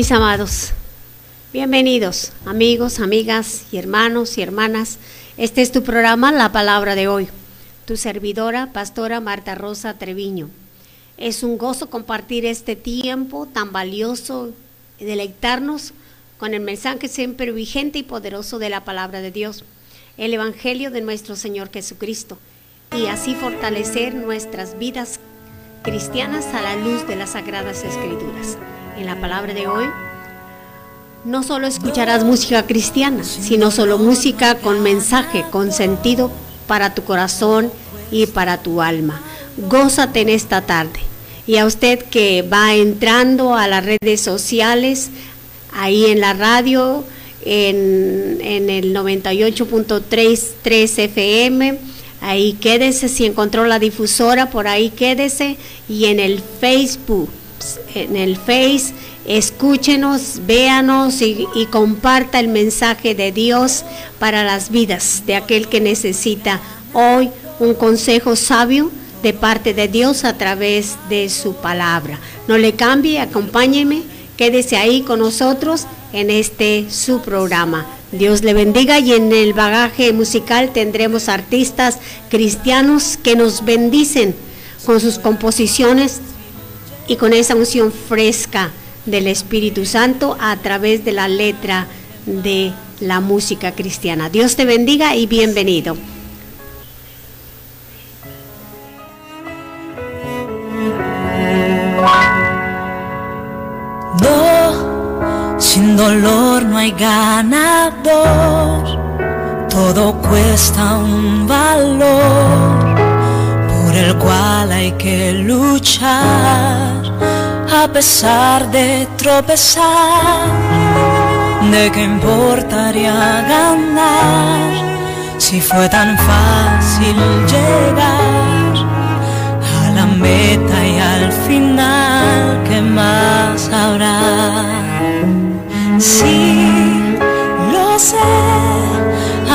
mis amados. Bienvenidos, amigos, amigas y hermanos y hermanas. Este es tu programa, La Palabra de hoy. Tu servidora, Pastora Marta Rosa Treviño. Es un gozo compartir este tiempo tan valioso deleitarnos con el mensaje siempre vigente y poderoso de la palabra de Dios, el Evangelio de nuestro Señor Jesucristo, y así fortalecer nuestras vidas cristianas a la luz de las sagradas escrituras. En la palabra de hoy, no solo escucharás música cristiana, sino solo música con mensaje, con sentido para tu corazón y para tu alma. Gózate en esta tarde. Y a usted que va entrando a las redes sociales, ahí en la radio, en, en el 98.33 FM, ahí quédese, si encontró la difusora, por ahí quédese, y en el Facebook, en el Face, escúchenos, véanos y, comparta el mensaje de Dios para las vidas de aquel que necesita hoy un consejo sabio de parte de Dios a través de su palabra. No le cambie, acompáñeme, quédese ahí con nosotros en este su programa. Dios le bendiga y en el bagaje musical tendremos artistas cristianos que nos bendicen con sus composiciones y con esa unción fresca del Espíritu Santo a través de la letra de la música cristiana. Dios te bendiga y bienvenido. No, sin dolor no hay ganador, todo cuesta un valor el cual hay que luchar a pesar de tropezar. ¿De qué importaría ganar si fue tan fácil llegar a la meta y al final? ¿Qué más habrá? Sí, lo sé,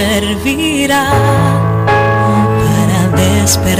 servirá para despertar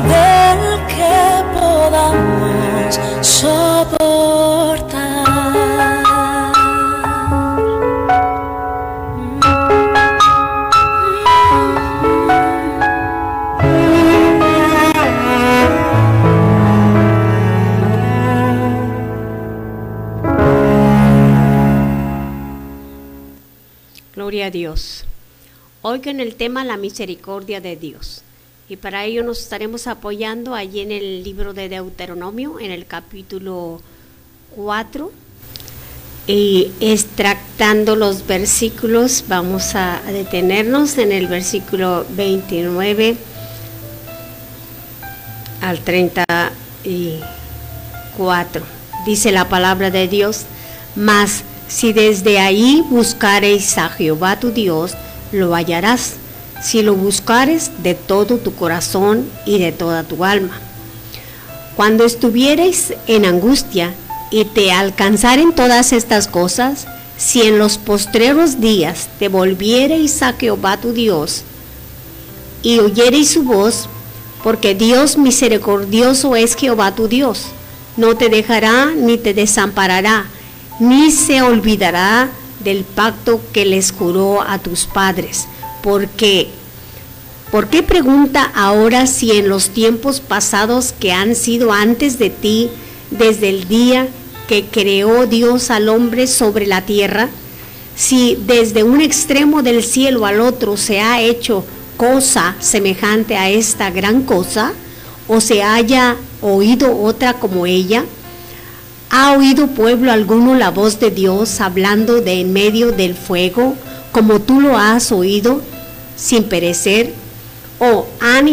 del que podamos soportar. a Dios. Con el tema la misericordia de Dios. Y para ello nos estaremos apoyando allí en el libro de Deuteronomio, en el capítulo 4. Y extractando los versículos, vamos a detenernos en el versículo 29 al 34. Dice la palabra de Dios, mas si desde ahí buscareis a Jehová tu Dios, lo hallarás, si lo buscares de todo tu corazón y de toda tu alma. Cuando estuviereis en angustia y te alcanzaren todas estas cosas, si en los postreros días te volviereis a Jehová tu Dios y oyereis su voz, porque Dios misericordioso es Jehová tu Dios, no te dejará ni te desamparará, ni se olvidará del pacto que les juró a tus padres. Porque, ¿por qué pregunta ahora si en los tiempos pasados que han sido antes de ti, desde el día que creó Dios al hombre sobre la tierra, si desde un extremo del cielo al otro se ha hecho cosa semejante a esta gran cosa, o se haya oído otra como ella? ¿Ha oído pueblo alguno la voz de Dios hablando de en medio del fuego, como tú lo has oído, sin perecer? ¿O han,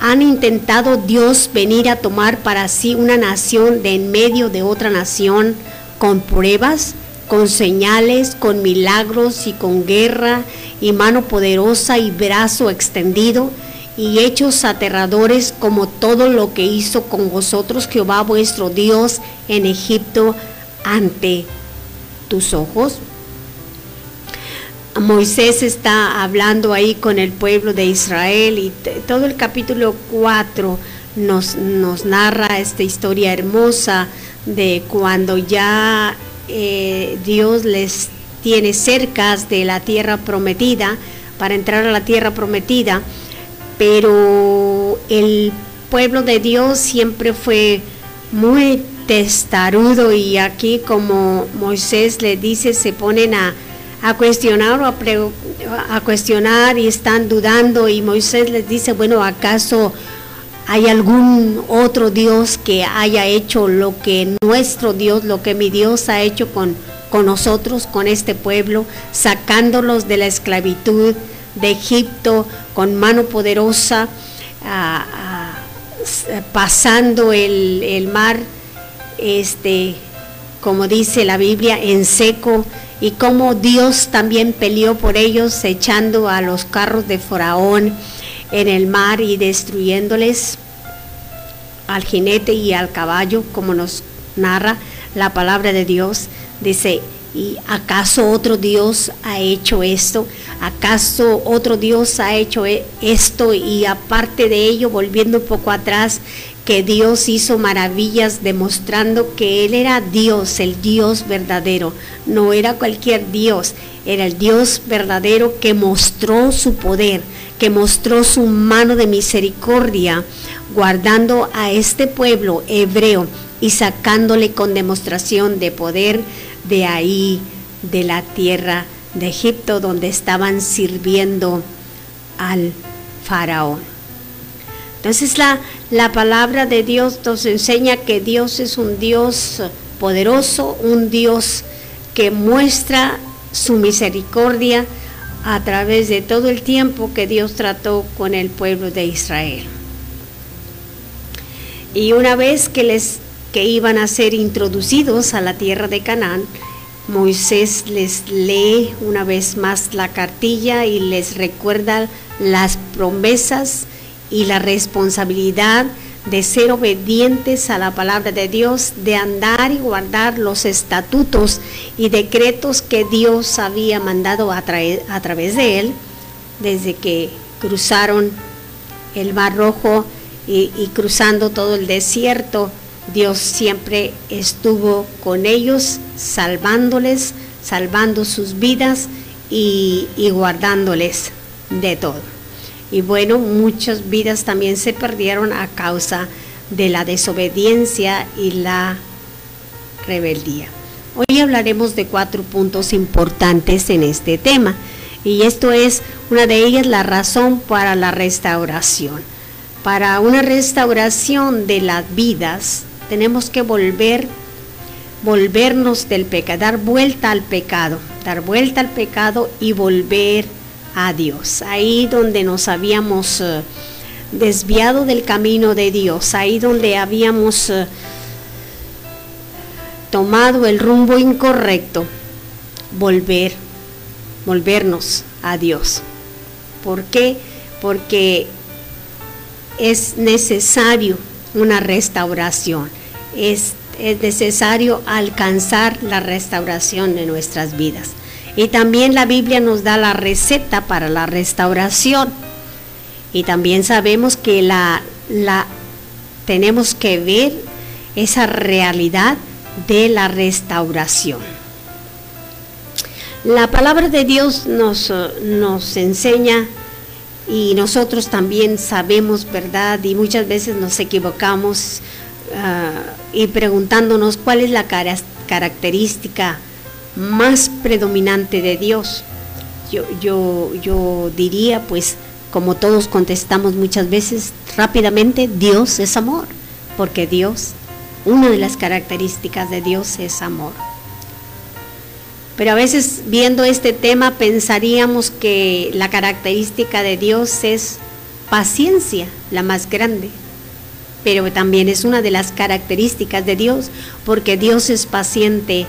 han intentado Dios venir a tomar para sí una nación de en medio de otra nación con pruebas, con señales, con milagros y con guerra y mano poderosa y brazo extendido? y hechos aterradores como todo lo que hizo con vosotros Jehová vuestro Dios en Egipto ante tus ojos? Moisés está hablando ahí con el pueblo de Israel y todo el capítulo 4 nos, nos narra esta historia hermosa de cuando ya eh, Dios les tiene cercas de la tierra prometida para entrar a la tierra prometida pero el pueblo de Dios siempre fue muy testarudo y aquí como Moisés le dice se ponen a, cuestionar o a, a, cuestionar y están dudando y Moisés les dice bueno acaso hay algún otro Dios que haya hecho lo que nuestro Dios lo que mi Dios ha hecho con, con nosotros con este pueblo sacándolos de la esclavitud de Egipto con mano poderosa, pasando el, mar, este, como dice la Biblia, en seco, y como Dios también peleó por ellos, echando a los carros de Faraón en el mar y destruyéndoles al jinete y al caballo, como nos narra la palabra de Dios. Dice, ¿Y acaso otro Dios ha hecho esto? ¿Acaso otro Dios ha hecho e-, esto? Y aparte de ello, volviendo un poco atrás, que Dios hizo maravillas demostrando que Él era Dios, el Dios verdadero. No era cualquier Dios, era el Dios verdadero que mostró su poder, que mostró su mano de misericordia, guardando a este pueblo hebreo y sacándole con demostración de poder de ahí, de la tierra de Egipto, donde estaban sirviendo al faraón. Entonces la, la palabra de Dios nos enseña que Dios es un Dios poderoso, un Dios que muestra su misericordia a través de todo el tiempo que Dios trató con el pueblo de Israel. Y una vez que les que iban a ser introducidos a la tierra de Canaán, Moisés les lee una vez más la cartilla y les recuerda las promesas y la responsabilidad de ser obedientes a la palabra de Dios, de andar y guardar los estatutos y decretos que Dios había mandado a, a través de él desde que cruzaron el Mar Rojo y cruzando todo el desierto Dios siempre estuvo con ellos, salvándoles, salvando sus vidas y, guardándoles de todo. Y bueno, muchas vidas también se perdieron a causa de la desobediencia y la rebeldía. Hoy hablaremos de cuatro puntos importantes en este tema y esto es una de ellas la razón para la restauración. Para una restauración de las vidas tenemos que volver volvernos del pecado, dar vuelta al pecado, dar vuelta al pecado y volver a Dios. Ahí donde nos habíamos eh, desviado del camino de Dios, ahí donde habíamos eh, tomado el rumbo incorrecto, volver, volvernos a Dios. ¿Por qué? Porque es necesario una restauración, es, es necesario alcanzar la restauración de nuestras vidas. Y también la Biblia nos da la receta para la restauración. Y también sabemos que la, la tenemos que ver esa realidad de la restauración. La palabra de Dios nos, nos enseña y nosotros también sabemos verdad y muchas veces nos equivocamos ah, y preguntándonos cuál es la característica más predominante de Dios. Yo, yo, yo diría, pues, como todos contestamos muchas veces rápidamente, Dios es amor, porque Dios una de las características de Dios es amor. Pero a veces viendo este tema pensaríamos que la característica de Dios es paciencia, la más grande. Pero también es una de las características de Dios porque Dios es paciente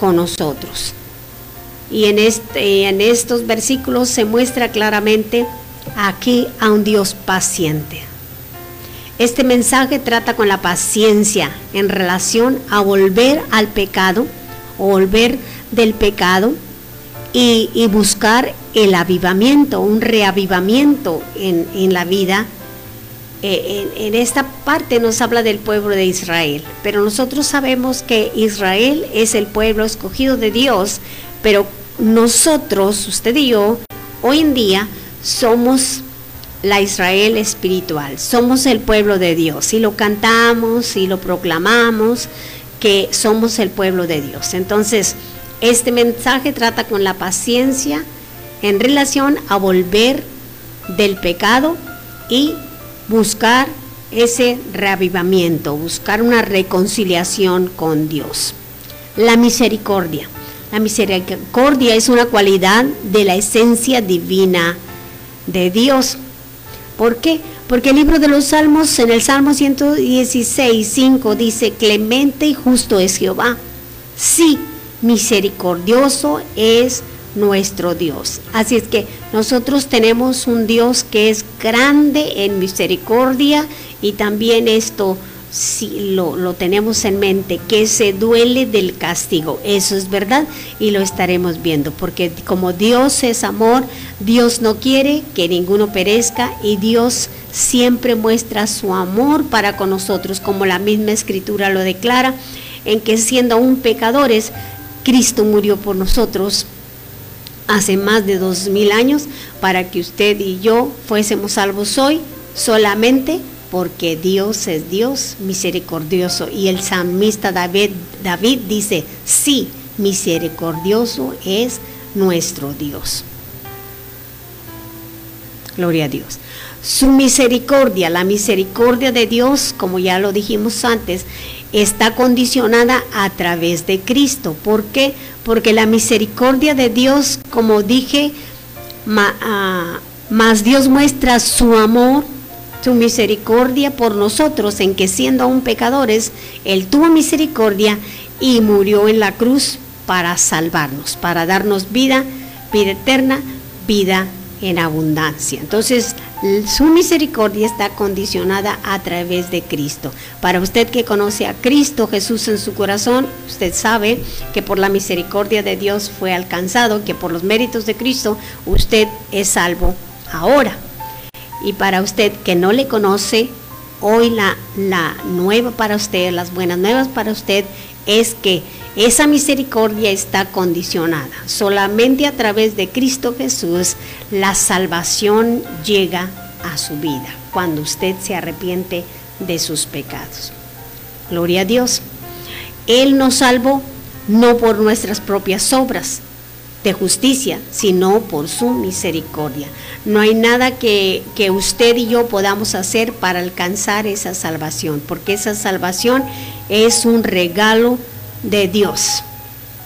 con nosotros. Y en, este, en estos versículos se muestra claramente aquí a un Dios paciente. Este mensaje trata con la paciencia en relación a volver al pecado volver del pecado y, buscar el avivamiento, un reavivamiento en, la vida. Eh, en, en esta parte nos habla del pueblo de Israel, pero nosotros sabemos que Israel es el pueblo escogido de Dios, pero nosotros, usted y yo, hoy en día somos la Israel espiritual. Somos el pueblo de Dios y lo cantamos y lo proclamamos que somos el pueblo de Dios. Entonces, este mensaje trata con la paciencia en relación a volver del pecado y buscar ese reavivamiento, buscar una reconciliación con Dios. La misericordia. La misericordia es una cualidad de la esencia divina de Dios. ¿Por qué? Porque el libro de los Salmos, en el Salmo 116, 5, dice, clemente y justo es Jehová. Sí, misericordioso es nuestro Dios. Así es que nosotros tenemos un Dios que es grande en misericordia y también esto si lo, lo, tenemos en mente, que se duele del castigo. Eso es verdad y lo estaremos viendo, porque como Dios es amor, Dios no quiere que ninguno perezca y Dios siempre muestra su amor para con nosotros, como la misma escritura lo declara, en que siendo aún pecadores, Cristo murió por nosotros hace más de dos mil años para que usted y yo fuésemos salvos hoy solamente porque Dios es Dios misericordioso. Y el salmista David, David dice, sí, misericordioso es nuestro Dios. Gloria a Dios. Su misericordia, la misericordia de Dios, como ya lo dijimos antes, está condicionada a través de Cristo. ¿Por qué? Porque la misericordia de Dios, como dije, ah, más Dios muestra su amor su misericordia por nosotros, en que siendo aún pecadores, Él tuvo misericordia y murió en la cruz para salvarnos, para darnos vida, vida eterna, vida en abundancia. Entonces, su misericordia está condicionada a través de Cristo. Para usted que conoce a Cristo Jesús en su corazón, usted sabe que por la misericordia de Dios fue alcanzado, que por los méritos de Cristo usted es salvo ahora. Y para usted que no le conoce, hoy la, la nueva para usted, las buenas nuevas para usted es que esa misericordia está condicionada. Solamente a través de Cristo Jesús la salvación llega a su vida, cuando usted se arrepiente de sus pecados. Gloria a Dios. Él nos salvó no por nuestras propias obras de justicia, sino por su misericordia. No hay nada que, que, usted y yo podamos hacer para alcanzar esa salvación, porque esa salvación es un regalo de Dios.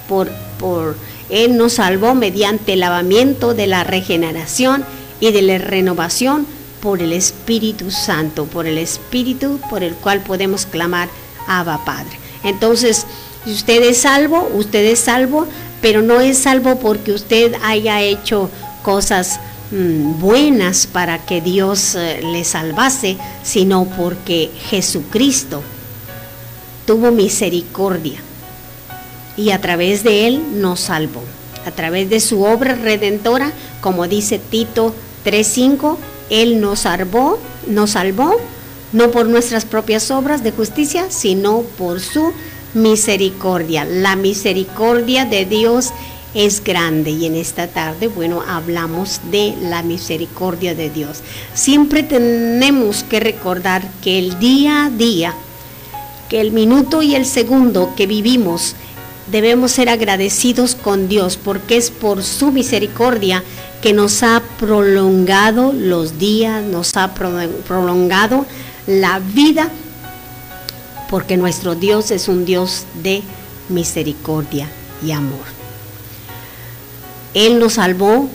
Por, por Él nos salvó mediante el lavamiento de la regeneración y de la renovación por el Espíritu Santo, por el Espíritu por el cual podemos clamar Abba Padre. Entonces, usted es salvo, usted es salvo, pero no es salvo porque usted haya hecho cosas mm, buenas para que Dios eh, le salvase, sino porque Jesucristo tuvo misericordia y a través de él nos salvó. A través de su obra redentora, como dice Tito 3:5, él nos salvó, nos salvó no por nuestras propias obras de justicia, sino por su misericordia. La misericordia de Dios es grande y en esta tarde, bueno, hablamos de la misericordia de Dios. Siempre tenemos que recordar que el día a día, que el minuto y el segundo que vivimos, debemos ser agradecidos con Dios porque es por su misericordia que nos ha prolongado los días, nos ha prolongado la vida porque nuestro Dios es un Dios de misericordia y amor. Él nos salvó,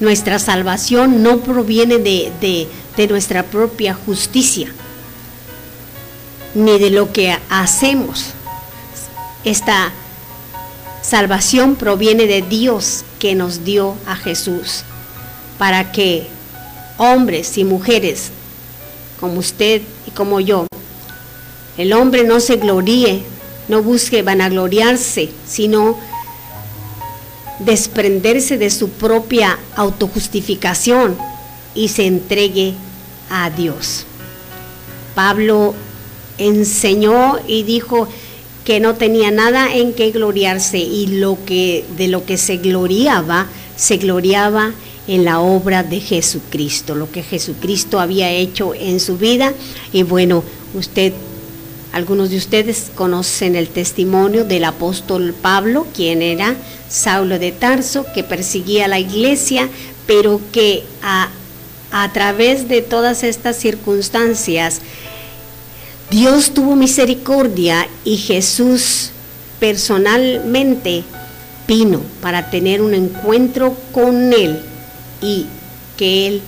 nuestra salvación no proviene de, nuestra propia justicia, ni de lo que hacemos. Esta salvación proviene de Dios que nos dio a Jesús, para que hombres y mujeres como usted y como yo el hombre no se gloríe, no busque vanagloriarse, sino desprenderse de su propia autojustificación y se entregue a Dios. Pablo enseñó y dijo que no tenía nada en que gloriarse y lo que de lo que se gloriaba, se gloriaba en la obra de Jesucristo, lo que Jesucristo había hecho en su vida. Y bueno, usted algunos de ustedes conocen el testimonio del apóstol Pablo, quien era Saulo de Tarso, que perseguía a la iglesia, pero que a, través de todas estas circunstancias, Dios tuvo misericordia y Jesús personalmente vino para tener un encuentro con Él y que Él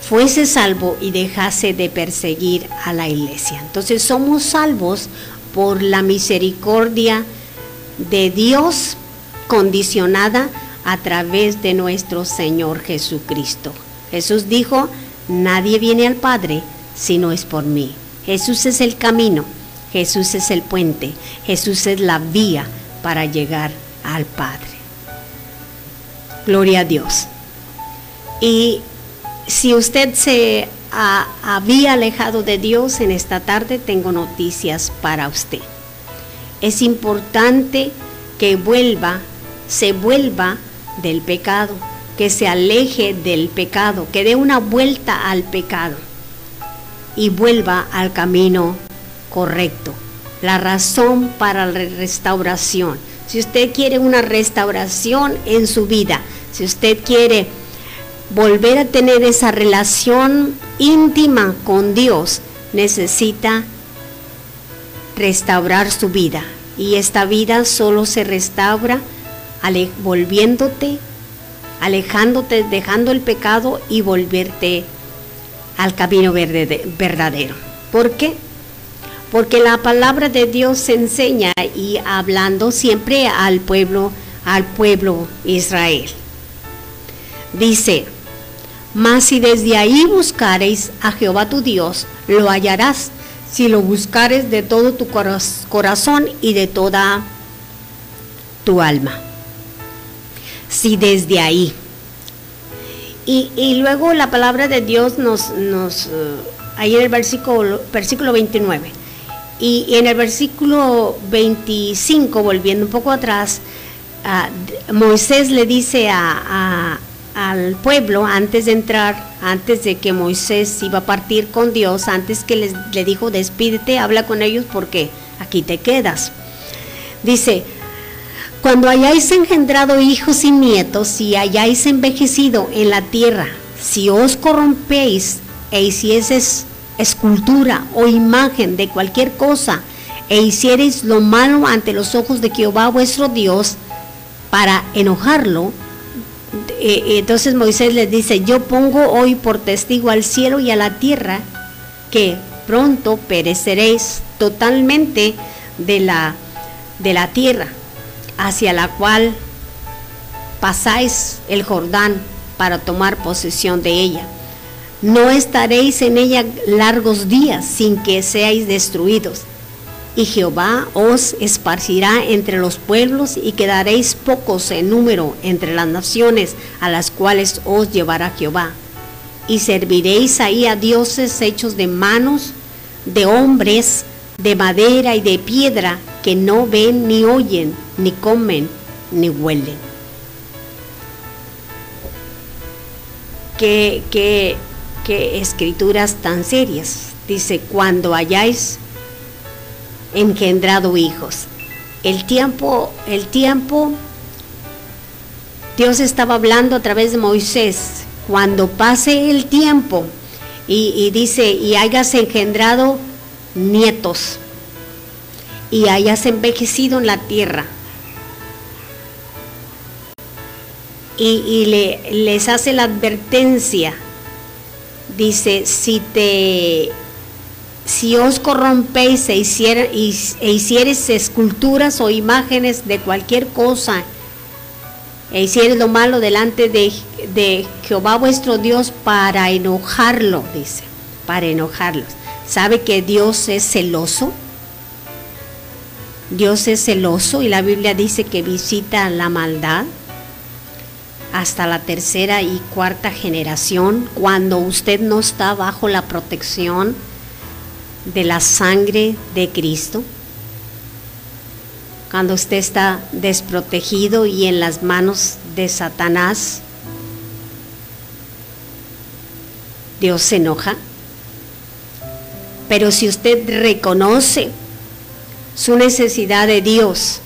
fuese salvo y dejase de perseguir a la iglesia. Entonces somos salvos por la misericordia de Dios condicionada a través de nuestro Señor Jesucristo. Jesús dijo, nadie viene al Padre si no es por mí. Jesús es el camino, Jesús es el puente, Jesús es la vía para llegar al Padre. Gloria a Dios. Y si usted se había alejado de Dios en esta tarde, tengo noticias para usted. Es importante que vuelva, se vuelva del pecado, que se aleje del pecado, que dé una vuelta al pecado y vuelva al camino correcto. La razón para la restauración. Si usted quiere una restauración en su vida, si usted quiere volver a tener esa relación íntima con Dios, necesita restaurar su vida. Y esta vida solo se restaura volviéndote, alejándote, dejando el pecado y volverte al camino verdadero. ¿Por qué? Porque la palabra de Dios enseña y hablando siempre al pueblo, al pueblo Israel. Dice, mas si desde ahí buscareis a Jehová tu Dios, lo hallarás, si lo buscares de todo tu corazón y de toda tu alma. Si desde ahí. Y, luego la palabra de Dios nos, uh, ahí en el versículo, versículo 29. Y, en el versículo 25, volviendo un poco atrás, uh, Moisés le dice a, al pueblo antes de entrar, antes de que Moisés iba a partir con Dios, antes que les, le dijo despídete, habla con ellos porque aquí te quedas. Dice, cuando hayáis engendrado hijos y nietos y hayáis envejecido en la tierra, si os corrompéis e hicieseis escultura o imagen de cualquier cosa e hiciereis lo malo ante los ojos de Jehová vuestro Dios para enojarlo, eh, eh, entonces Moisés les dice, yo pongo hoy por testigo al cielo y a la tierra que pronto pereceréis totalmente de la, de la tierra hacia la cual pasáis el Jordán para tomar posesión de ella. No estaréis en ella largos días sin que seáis destruidos. Y Jehová os esparcirá entre los pueblos y quedaréis pocos en número entre las naciones a las cuales os llevará Jehová. Y serviréis ahí a dioses hechos de manos, de hombres, de madera y de piedra, que no ven ni oyen, ni comen, ni huelen. ¿Qué, qué, qué escrituras tan serias? Dice, cuando hayáis engendrado hijos. El tiempo, el tiempo, Dios estaba hablando a través de Moisés. Cuando pase el tiempo y, dice, y hayas engendrado nietos y hayas envejecido en la tierra. Y, y le, les hace la advertencia, dice, si te si os corrompéis e, e hicieres esculturas o imágenes de cualquier cosa, e hicieres lo malo delante de, de Jehová vuestro Dios para enojarlo, dice, para enojarlos. ¿Sabe que Dios es celoso? Dios es celoso y la Biblia dice que visita la maldad hasta la tercera y cuarta generación cuando usted no está bajo la protección de la sangre de Cristo. Cuando usted está desprotegido y en las manos de Satanás, Dios se enoja. Pero si usted reconoce su necesidad de Dios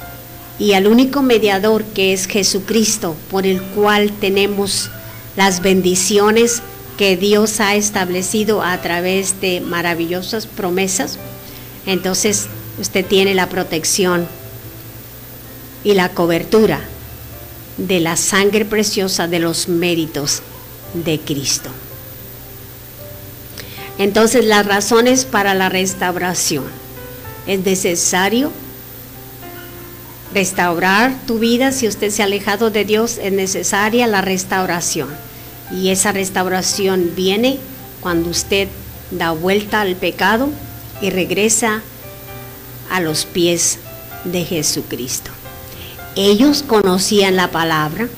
y al único mediador que es Jesucristo, por el cual tenemos las bendiciones que Dios ha establecido a través de maravillosas promesas, entonces usted tiene la protección y la cobertura de la sangre preciosa de los méritos de Cristo. Entonces las razones para la restauración. Es necesario restaurar tu vida. Si usted se ha alejado de Dios, es necesaria la restauración. Y esa restauración viene cuando usted da vuelta al pecado y regresa a los pies de Jesucristo. Ellos conocían la palabra,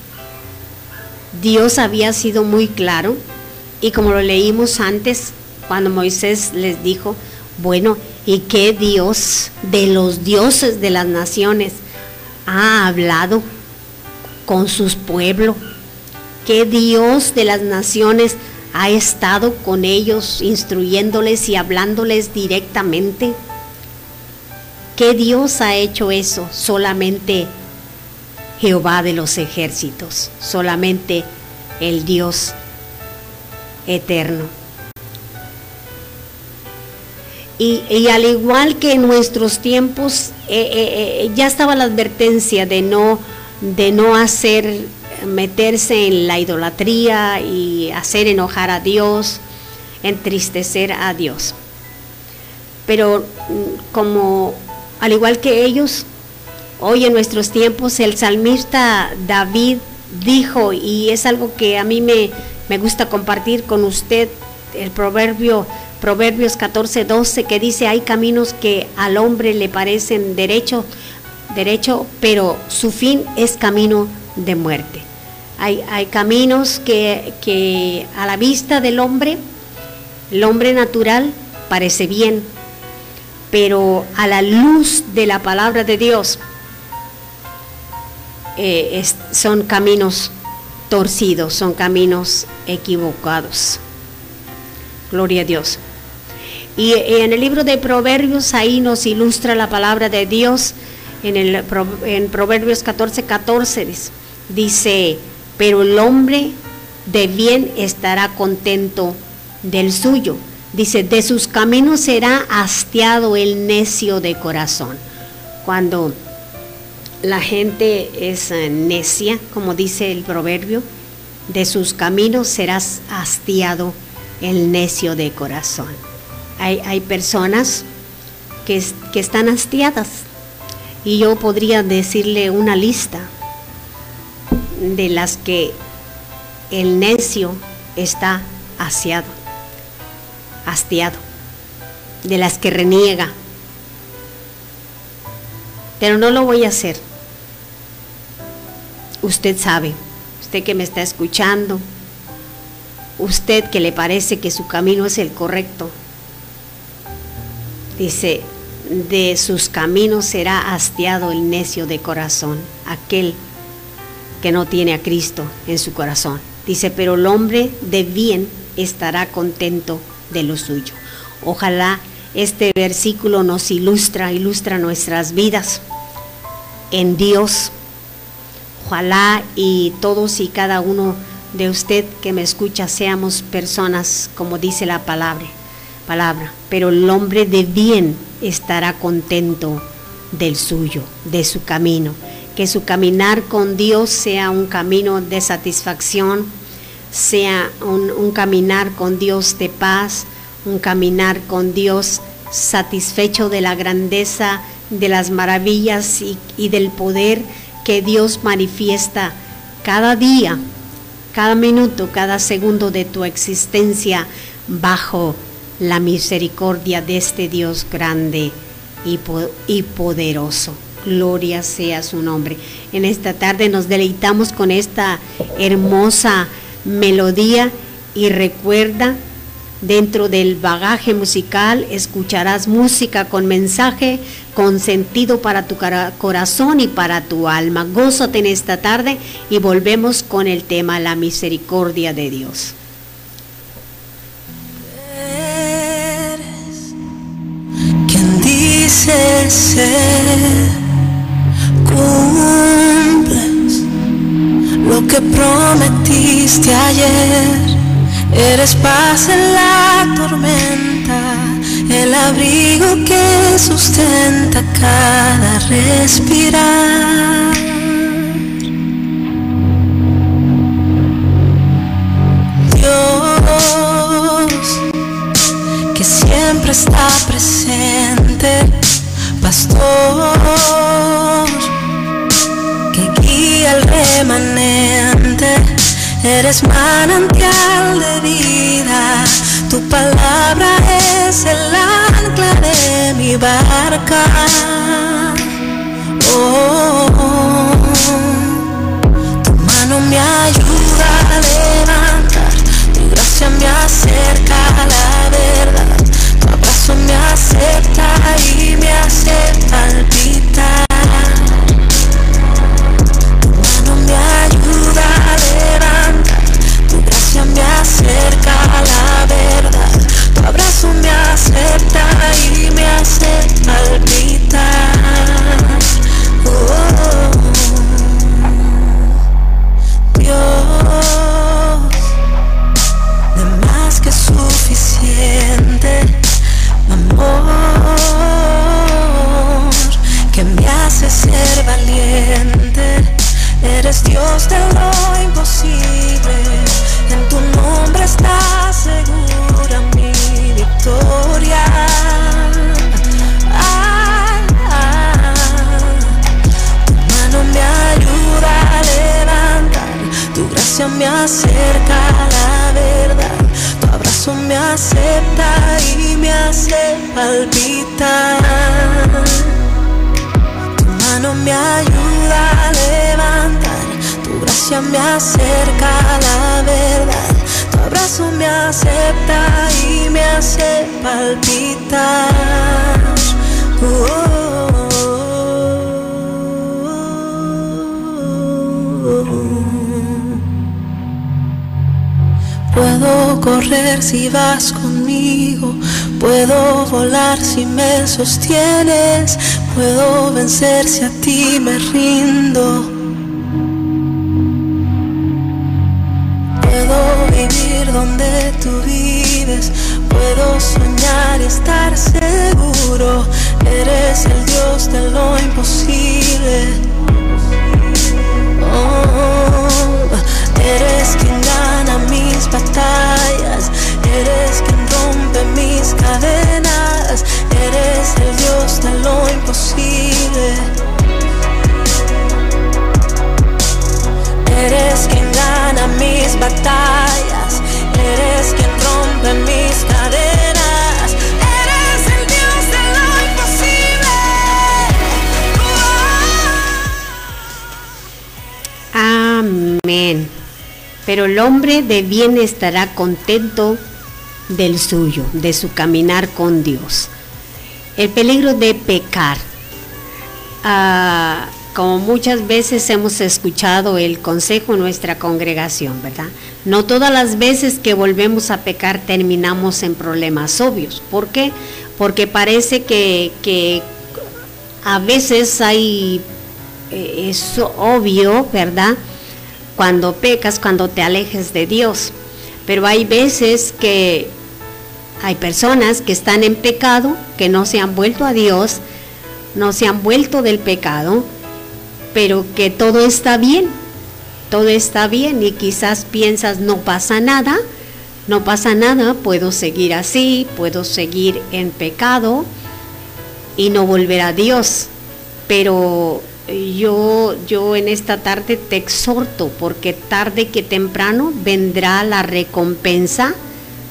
Dios había sido muy claro y como lo leímos antes, cuando Moisés les dijo, bueno, ¿y qué Dios de los dioses de las naciones ha hablado con sus pueblos? que Dios de las naciones ha estado con ellos, instruyéndoles y hablándoles directamente. ¿Qué Dios ha hecho eso? Solamente Jehová de los ejércitos, solamente el Dios eterno. Y, al igual que en nuestros tiempos, eh, eh, eh, ya estaba la advertencia de no, de no hacer meterse en la idolatría y hacer enojar a Dios, entristecer a Dios. Pero mm, como al igual que ellos, hoy en nuestros tiempos el salmista David dijo, y es algo que a mí me, me gusta compartir con usted, el proverbio Proverbios 14, 12, que dice, hay caminos que al hombre le parecen derecho, derecho, pero su fin es camino de muerte. Hay, caminos que, a la vista del hombre, el hombre natural, parece bien, pero a la luz de la palabra de Dios eh, son caminos torcidos, son caminos equivocados. Gloria a Dios. Y en el libro de Proverbios ahí nos ilustra la palabra de Dios en, el, en Proverbios 14, 14 dice, pero el hombre de bien estará contento del suyo. Dice, de sus caminos será hastiado el necio de corazón. Cuando la gente es eh, necia, como dice el proverbio, de sus caminos serás hastiado el necio de corazón. Hay, personas que, que están hastiadas y yo podría decirle una lista de las que el necio está hastiado, hastiado, de las que reniega. Pero no lo voy a hacer. Usted sabe, usted que me está escuchando, usted que le parece que su camino es el correcto, dice, de sus caminos será hastiado el necio de corazón, aquel que no tiene a Cristo en su corazón. Dice, pero el hombre de bien estará contento de lo suyo. Ojalá este versículo nos ilustra, ilustra nuestras vidas en Dios. Ojalá y todos y cada uno de usted que me escucha seamos personas como dice la palabra, palabra, pero el hombre de bien estará contento del suyo, de su camino. Que su caminar con Dios sea un camino de satisfacción, sea un, caminar con Dios de paz, un caminar con Dios satisfecho de la grandeza, de las maravillas y, y del poder que Dios manifiesta cada día, cada minuto, cada segundo de tu existencia bajo la misericordia de este Dios grande y, poderoso. Gloria sea su nombre. En esta tarde nos deleitamos con esta hermosa melodía y recuerda, dentro del bagaje musical escucharás música con mensaje, con sentido para tu corazón y para tu alma. Gózate en esta tarde y volvemos con el tema la misericordia de Dios. Ser, cumples lo que prometiste ayer. Eres paz en la tormenta, el abrigo que sustenta cada respirar. Dios, que siempre está presente pastor que guía el remanente. Eres manantial de vida, tu palabra es el ancla de mi barca. Oh, tu mano me ayuda a levantar, tu gracia me acerca a la verdad me acepta y me hace palpitar. Tu mano me ayuda a levantar, tu gracia me acerca a la verdad. Tu abrazo me acepta y me hace palpitar. Oh, Dios, de más que suficiente amor que me hace ser valiente. Eres Dios de lo imposible, en tu nombre está segura mi victoria. tu mano me ayuda a levantar, tu gracia me acerca acepta y me hace palpitar. Tu mano me ayuda a levantar, tu gracia me acerca a la verdad. Tu abrazo me acepta y me hace palpitar. Oh, Puedo correr si vas conmigo. Puedo volar si me sostienes. Puedo vencer si a ti me rindo. Puedo vivir donde tú vives. Puedo soñar y estar seguro. Eres el Dios de lo imposible. Oh, eres quien gana mis batallas. Eres quien rompe mis cadenas. Eres el Dios de lo imposible. Eres quien gana mis batallas. Eres quien rompe mis cadenas. Eres el Dios de lo imposible. Amén. Pero el hombre de bien estará contento del suyo, de su caminar con Dios. El peligro de pecar. Ah, como muchas veces hemos escuchado el consejo en nuestra congregación, ¿verdad? No todas las veces que volvemos a pecar terminamos en problemas obvios. ¿Por qué? Porque parece que, que a veces hay, eh, es obvio, ¿verdad? Cuando pecas, cuando te alejes de Dios. Pero hay veces que hay personas que están en pecado, que no se han vuelto a Dios, no se han vuelto del pecado, pero que todo está bien, todo está bien y quizás piensas no pasa nada, no pasa nada, puedo seguir así, puedo seguir en pecado y no volver a Dios. Pero yo, yo en esta tarde te exhorto, porque tarde que temprano vendrá la recompensa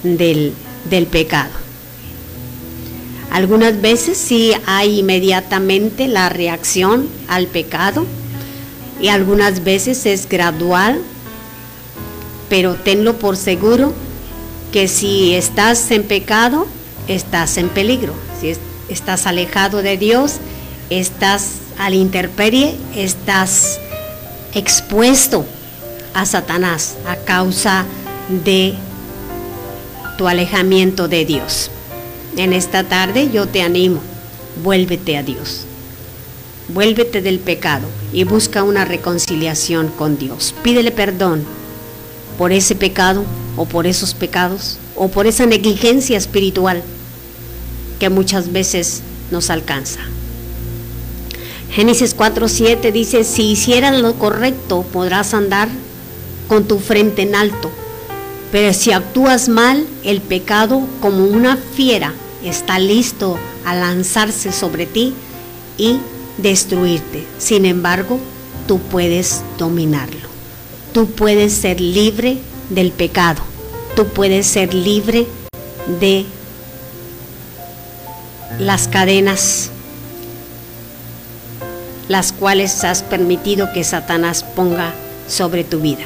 del, del pecado. Algunas veces sí hay inmediatamente la reacción al pecado y algunas veces es gradual, pero tenlo por seguro que si estás en pecado, estás en peligro. Si es- estás alejado de Dios, estás a la intemperie, estás expuesto a Satanás a causa de tu alejamiento de Dios. En esta tarde yo te animo, vuélvete a Dios. Vuélvete del pecado y busca una reconciliación con Dios. Pídele perdón por ese pecado o por esos pecados o por esa negligencia espiritual que muchas veces nos alcanza. Génesis 4:7 dice, si hicieras lo correcto podrás andar con tu frente en alto, pero si actúas mal, el pecado como una fiera está listo a lanzarse sobre ti y destruirte. Sin embargo, tú puedes dominarlo. Tú puedes ser libre del pecado. Tú puedes ser libre de las cadenas las cuales has permitido que Satanás ponga sobre tu vida.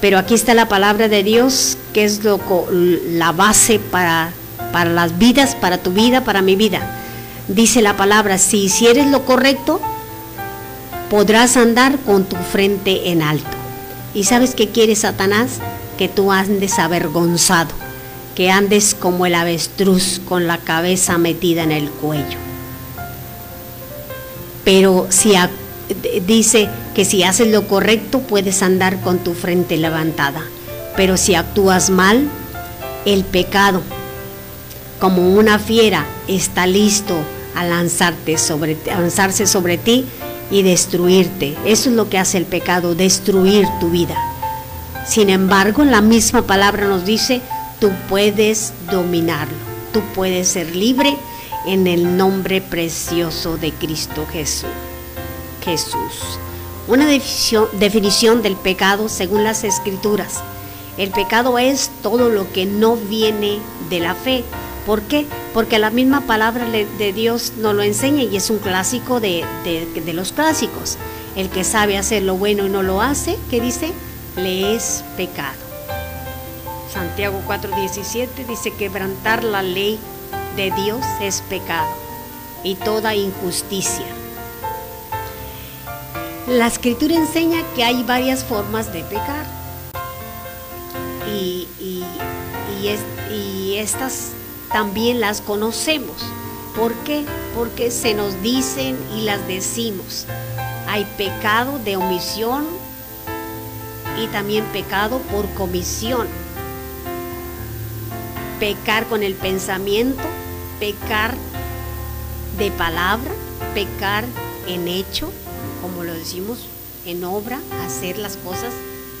Pero aquí está la palabra de Dios, que es lo, la base para, para las vidas, para tu vida, para mi vida. Dice la palabra, si hicieres lo correcto, podrás andar con tu frente en alto. ¿Y sabes qué quiere Satanás? Que tú andes avergonzado, que andes como el avestruz con la cabeza metida en el cuello. Pero si dice que si haces lo correcto puedes andar con tu frente levantada. Pero si actúas mal, el pecado, como una fiera, está listo a lanzarte sobre, a lanzarse sobre ti y destruirte. Eso es lo que hace el pecado, destruir tu vida. Sin embargo, la misma palabra nos dice, tú puedes dominarlo, tú puedes ser libre en el nombre precioso de Cristo Jesús. Jesús. Una definición, del pecado según las escrituras. El pecado es todo lo que no viene de la fe. ¿Por qué? Porque la misma palabra de Dios nos lo enseña y es un clásico de los clásicos. El que sabe hacer lo bueno y no lo hace, ¿qué dice? Le es pecado. Santiago 4:17 dice quebrantar la ley de Dios es pecado y toda injusticia. La escritura enseña que hay varias formas de pecar y, y- y es- y estas también las conocemos. ¿Por qué? Porque se nos dicen y las decimos. Hay pecado de omisión y también pecado por comisión. Pecar con el pensamiento, pecar de palabra, pecar en hecho, como lo decimos, en obra, hacer las cosas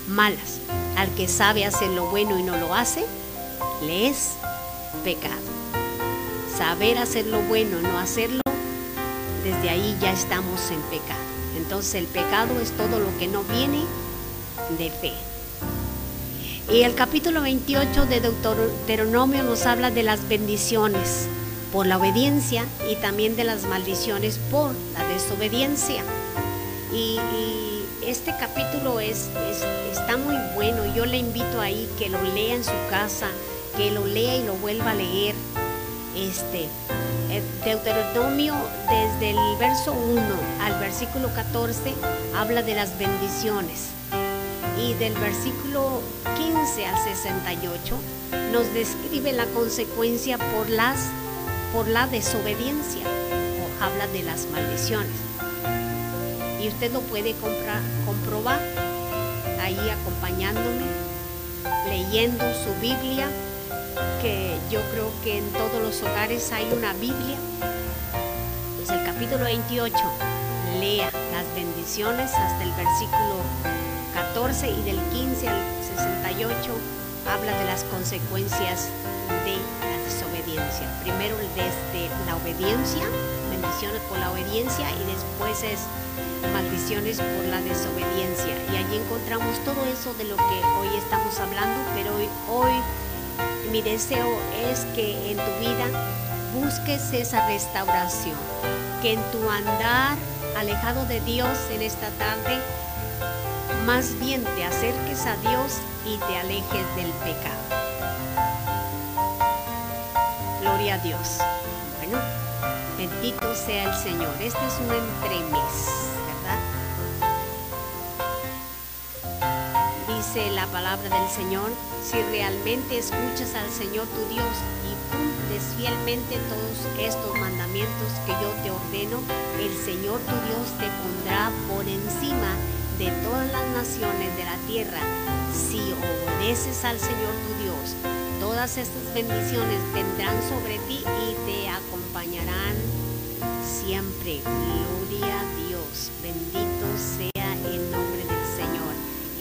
malas. Al que sabe hacer lo bueno y no lo hace, le es pecado. Saber hacer lo bueno y no hacerlo, desde ahí ya estamos en pecado. Entonces el pecado es todo lo que no viene de fe. Y el capítulo 28 de Deuteronomio nos habla de las bendiciones por la obediencia y también de las maldiciones por la desobediencia. Y, este capítulo es, está muy bueno. Yo le invito ahí que lo lea en su casa, que lo lea y lo vuelva a leer. Este, Deuteronomio desde el verso 1 al versículo 14 habla de las bendiciones y del versículo 15 al 68 nos describe la consecuencia por las por la desobediencia o habla de las maldiciones. Y usted lo puede comprobar ahí acompañándome, leyendo su Biblia, que yo creo que en todos los hogares hay una Biblia. Pues el capítulo 28, lea las bendiciones hasta el versículo 14 y del 15 al 68 habla de las consecuencias de Primero desde la obediencia, bendiciones por la obediencia y después es maldiciones por la desobediencia. Y allí encontramos todo eso de lo que hoy estamos hablando, pero hoy, hoy mi deseo es que en tu vida busques esa restauración, que en tu andar alejado de Dios en esta tarde, más bien te acerques a Dios y te alejes del pecado. Gloria a Dios. Bueno, bendito sea el Señor. Este es un entremés, ¿verdad? Dice la palabra del Señor, si realmente escuchas al Señor tu Dios y cumples fielmente todos estos mandamientos que yo te ordeno, el Señor tu Dios te pondrá por encima de todas las naciones de la tierra, si obedeces al Señor tu Dios, todas estas bendiciones vendrán sobre ti y te acompañarán siempre. Gloria a Dios, bendito sea el nombre del Señor.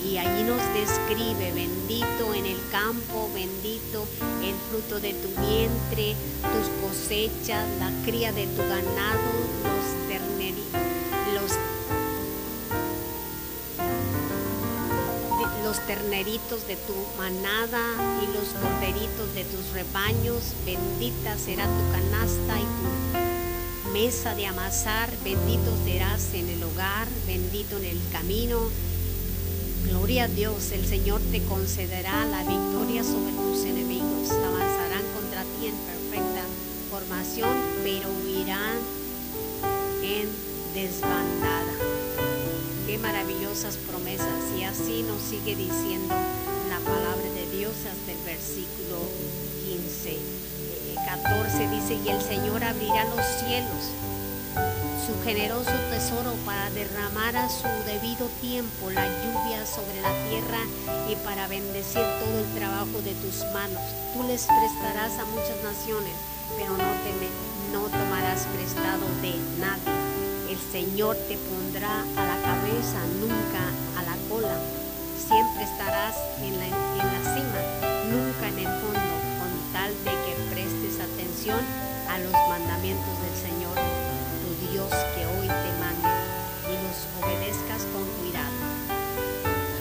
Y allí nos describe, bendito en el campo, bendito el fruto de tu vientre, tus cosechas, la cría de tu ganado, los terneritos de tu manada y los corderitos de tus rebaños. Bendita será tu canasta y tu mesa de amasar. Bendito serás en el hogar, bendito en el camino. Gloria a Dios, el Señor te concederá la victoria sobre tus enemigos. Avanzarán contra ti en perfecta formación, pero huirán en desbandada promesas. Y así nos sigue diciendo la palabra de Dios hasta el versículo 15. 14 eh, dice, y el Señor abrirá los cielos, su generoso tesoro para derramar a su debido tiempo la lluvia sobre la tierra y para bendecir todo el trabajo de tus manos. Tú les prestarás a muchas naciones, pero no, te, no tomarás prestado de nadie el Señor te pondrá a la cabeza, nunca a la cola. Siempre estarás en la, en la cima, nunca en el fondo, con tal de que prestes atención a los mandamientos del Señor, tu Dios que hoy te manda, y los obedezcas con cuidado.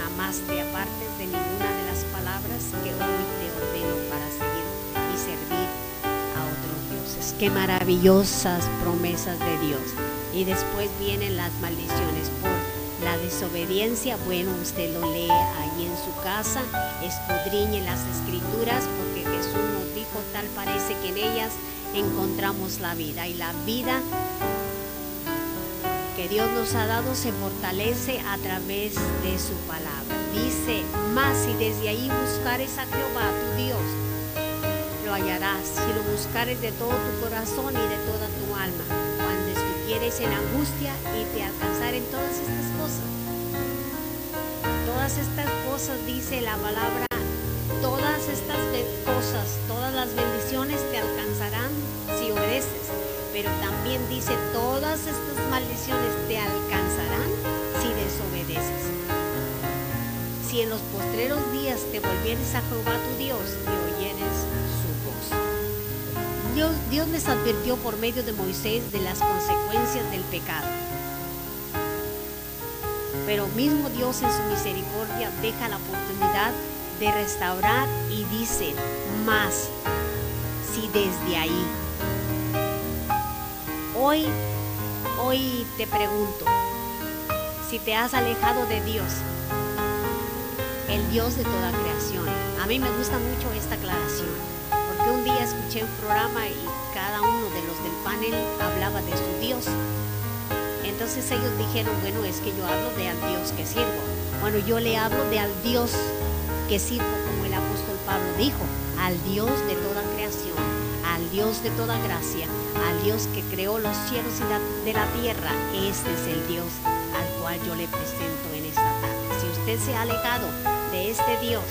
Jamás te apartes de ninguna de las palabras que hoy te ordeno para seguir y servir a otros dioses. Qué maravillosas promesas de Dios y después vienen las maldiciones por la desobediencia. Bueno, usted lo lee ahí en su casa, escudriñe las escrituras porque Jesús nos dijo, tal parece que en ellas encontramos la vida y la vida que Dios nos ha dado se fortalece a través de su palabra. Dice, más y desde ahí buscares a Jehová tu Dios lo hallarás si lo buscares de todo tu corazón y de toda tu alma. Estuvieres en angustia y te alcanzaren todas estas cosas. Todas estas cosas dice la palabra, todas estas cosas, todas las bendiciones te alcanzarán si obedeces. Pero también dice, todas estas maldiciones te alcanzarán si desobedeces. Si en los postreros días te volvieres a Jehová tu Dios y oyeres. Dios, les advirtió por medio de Moisés de las consecuencias del pecado. Pero mismo Dios en su misericordia deja la oportunidad de restaurar y dice, más, si desde ahí. Hoy, hoy te pregunto, si te has alejado de Dios, el Dios de toda creación. A mí me gusta mucho esta aclaración, un día escuché un programa y cada uno de los del panel hablaba de su Dios. Entonces ellos dijeron, bueno, es que yo hablo de al Dios que sirvo. Bueno, yo le hablo de al Dios que sirvo, como el apóstol Pablo dijo, al Dios de toda creación, al Dios de toda gracia, al Dios que creó los cielos y la, de la tierra. Este es el Dios al cual yo le presento en esta tarde. Si usted se ha alejado de este Dios,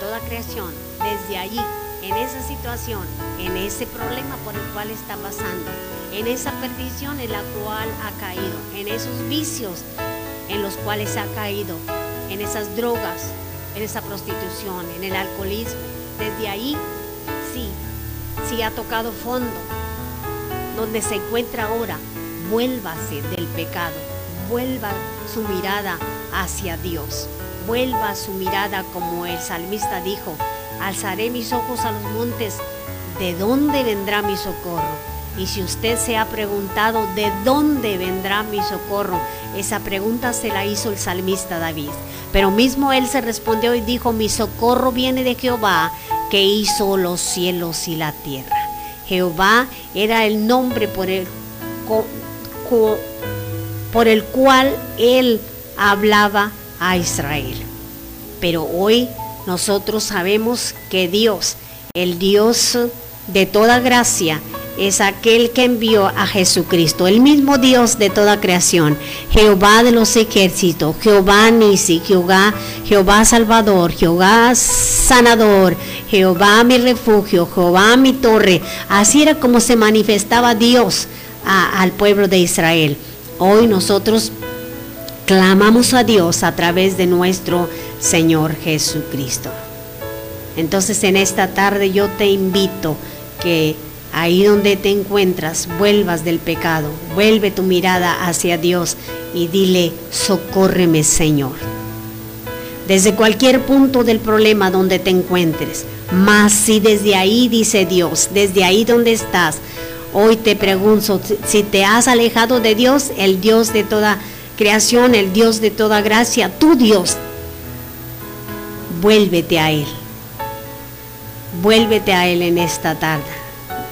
toda creación, desde allí, en esa situación, en ese problema por el cual está pasando, en esa perdición en la cual ha caído, en esos vicios en los cuales ha caído, en esas drogas, en esa prostitución, en el alcoholismo. Desde ahí, sí, sí ha tocado fondo. Donde se encuentra ahora, vuélvase del pecado, vuelva su mirada hacia Dios, vuelva su mirada como el salmista dijo, alzaré mis ojos a los montes, ¿de dónde vendrá mi socorro? Y si usted se ha preguntado de dónde vendrá mi socorro, esa pregunta se la hizo el salmista David. Pero mismo él se respondió y dijo, mi socorro viene de Jehová, que hizo los cielos y la tierra. Jehová era el nombre por el, por el cual él hablaba a Israel. Pero hoy nosotros sabemos que Dios, el Dios de toda gracia, es aquel que envió a Jesucristo, el mismo Dios de toda creación, Jehová de los ejércitos, Jehová Nisi, Jehová, Jehová Salvador, Jehová Sanador, Jehová mi refugio, Jehová mi torre. Así era como se manifestaba Dios al pueblo de Israel. Hoy nosotros clamamos a Dios a través de nuestro Señor Jesucristo. Entonces en esta tarde yo te invito que ahí donde te encuentras, vuelvas del pecado, vuelve tu mirada hacia Dios y dile, socórreme Señor. Desde cualquier punto del problema donde te encuentres, más si desde ahí dice Dios, desde ahí donde estás, hoy te pregunto, si te has alejado de Dios, el Dios de toda creación, el Dios de toda gracia, tu Dios, vuélvete a Él. Vuélvete a Él en esta tarde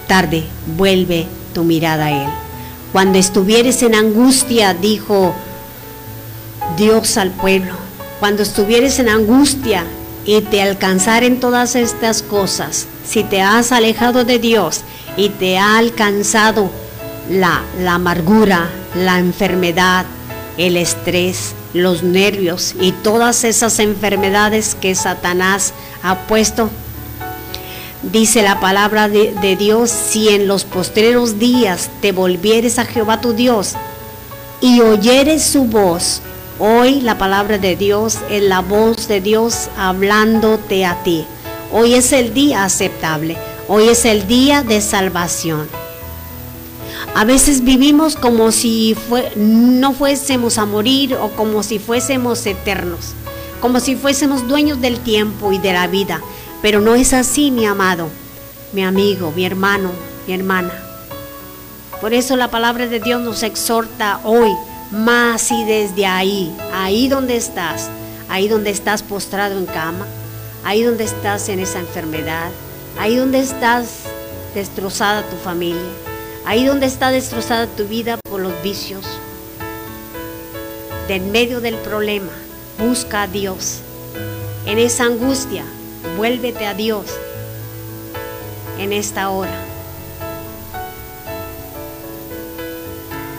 tarde, vuelve tu mirada a Él. Cuando estuvieres en angustia, dijo Dios al pueblo, cuando estuvieres en angustia y te alcanzaren todas estas cosas, si te has alejado de Dios y te ha alcanzado la amargura, la enfermedad, el estrés, los nervios y todas esas enfermedades que Satanás ha puesto Dice la palabra de, Dios, si en los postreros días te volvieres a Jehová tu Dios y oyeres su voz, hoy la palabra de Dios es la voz de Dios hablándote a ti. Hoy es el día aceptable, hoy es el día de salvación. A veces vivimos como si no fuésemos a morir o como si fuésemos eternos, como si fuésemos dueños del tiempo y de la vida. Pero no es así, mi amado, mi amigo, mi hermano, mi hermana. Por eso la palabra de Dios nos exhorta hoy, más y desde ahí, ahí donde estás, ahí donde estás postrado en cama, ahí donde estás en esa enfermedad, ahí donde estás destrozada tu familia, ahí donde está destrozada tu vida por los vicios. De en medio del problema, busca a Dios. En esa angustia, vuélvete a Dios en esta hora.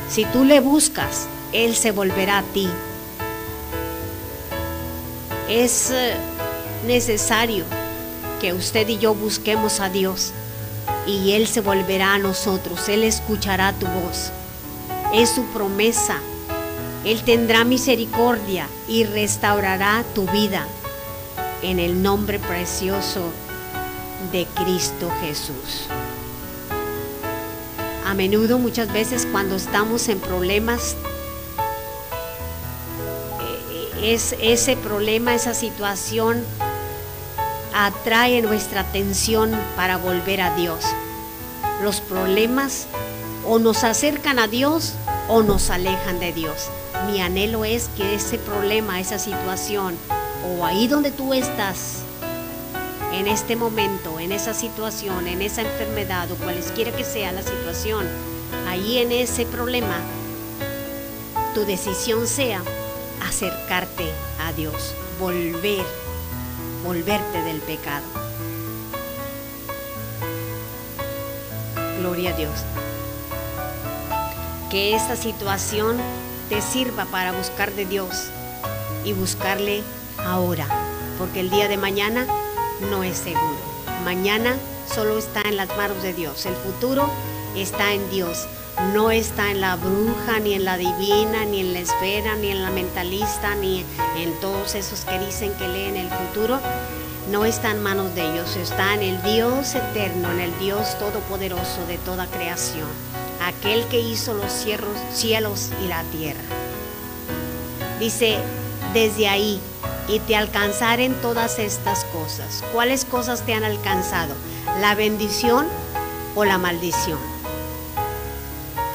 Si tú le buscas, Él se volverá a ti. Es eh, necesario que usted y yo busquemos a Dios y Él se volverá a nosotros, Él escuchará tu voz. Es su promesa. Él tendrá misericordia y restaurará tu vida en el nombre precioso de Cristo Jesús. A menudo, muchas veces cuando estamos en problemas, eh, es ese problema, esa situación atrae nuestra atención para volver a Dios. Los problemas o nos acercan a Dios o nos alejan de Dios. Mi anhelo es que ese problema, esa situación, o ahí donde tú estás, en este momento, en esa situación, en esa enfermedad o cualesquiera que sea la situación, ahí en ese problema, tu decisión sea acercarte a Dios, volver volverte del pecado. Gloria a Dios. Que esta situación te sirva para buscar de Dios y buscarle ahora, porque el día de mañana no es seguro. Mañana solo está en las manos de Dios. El futuro está en Dios. No está en la bruja, ni en la divina, ni en la esfera, ni en la mentalista, ni en todos esos que dicen que leen el futuro. No está en manos de ellos, está en el Dios eterno, en el Dios todopoderoso de toda creación, aquel que hizo los cielos, y la tierra. Dice, desde ahí, y te alcanzaren todas estas cosas. ¿Cuáles cosas te han alcanzado? ¿La bendición o la maldición?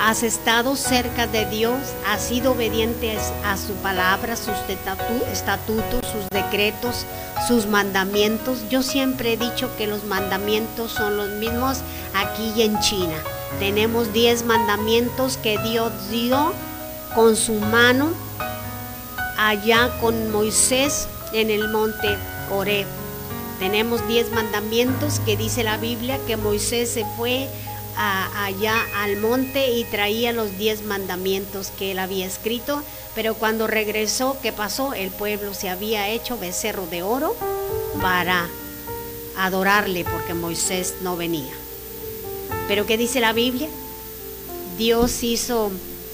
Has estado cerca de Dios, has sido obediente a su palabra, sus estatutos, sus decretos, sus mandamientos. Yo siempre he dicho que los mandamientos son los mismos aquí y en China. Tenemos 10 mandamientos que Dios dio con su mano allá con Moisés en el monte Oreb. Tenemos 10 mandamientos que dice la Biblia que Moisés se fue allá al monte y traía los diez mandamientos que él había escrito, pero cuando regresó, ¿qué pasó? El pueblo se había hecho becerro de oro para adorarle porque Moisés no venía. Pero ¿qué dice la Biblia? Dios hizo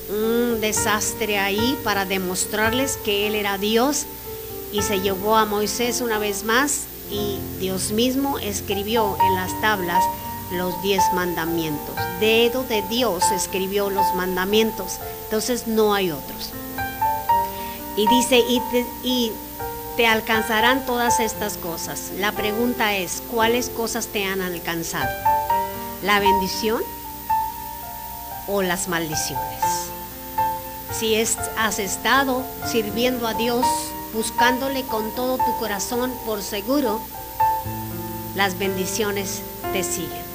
un desastre ahí para demostrarles que Él era Dios y se llevó a Moisés una vez más y Dios mismo escribió en las tablas los diez mandamientos. Dedo de Dios escribió los mandamientos, entonces no hay otros. Y dice, y te, alcanzarán todas estas cosas. La pregunta es, ¿cuáles cosas te han alcanzado? ¿La bendición o las maldiciones? Si has estado sirviendo a Dios, buscándole con todo tu corazón, por seguro, las bendiciones te siguen.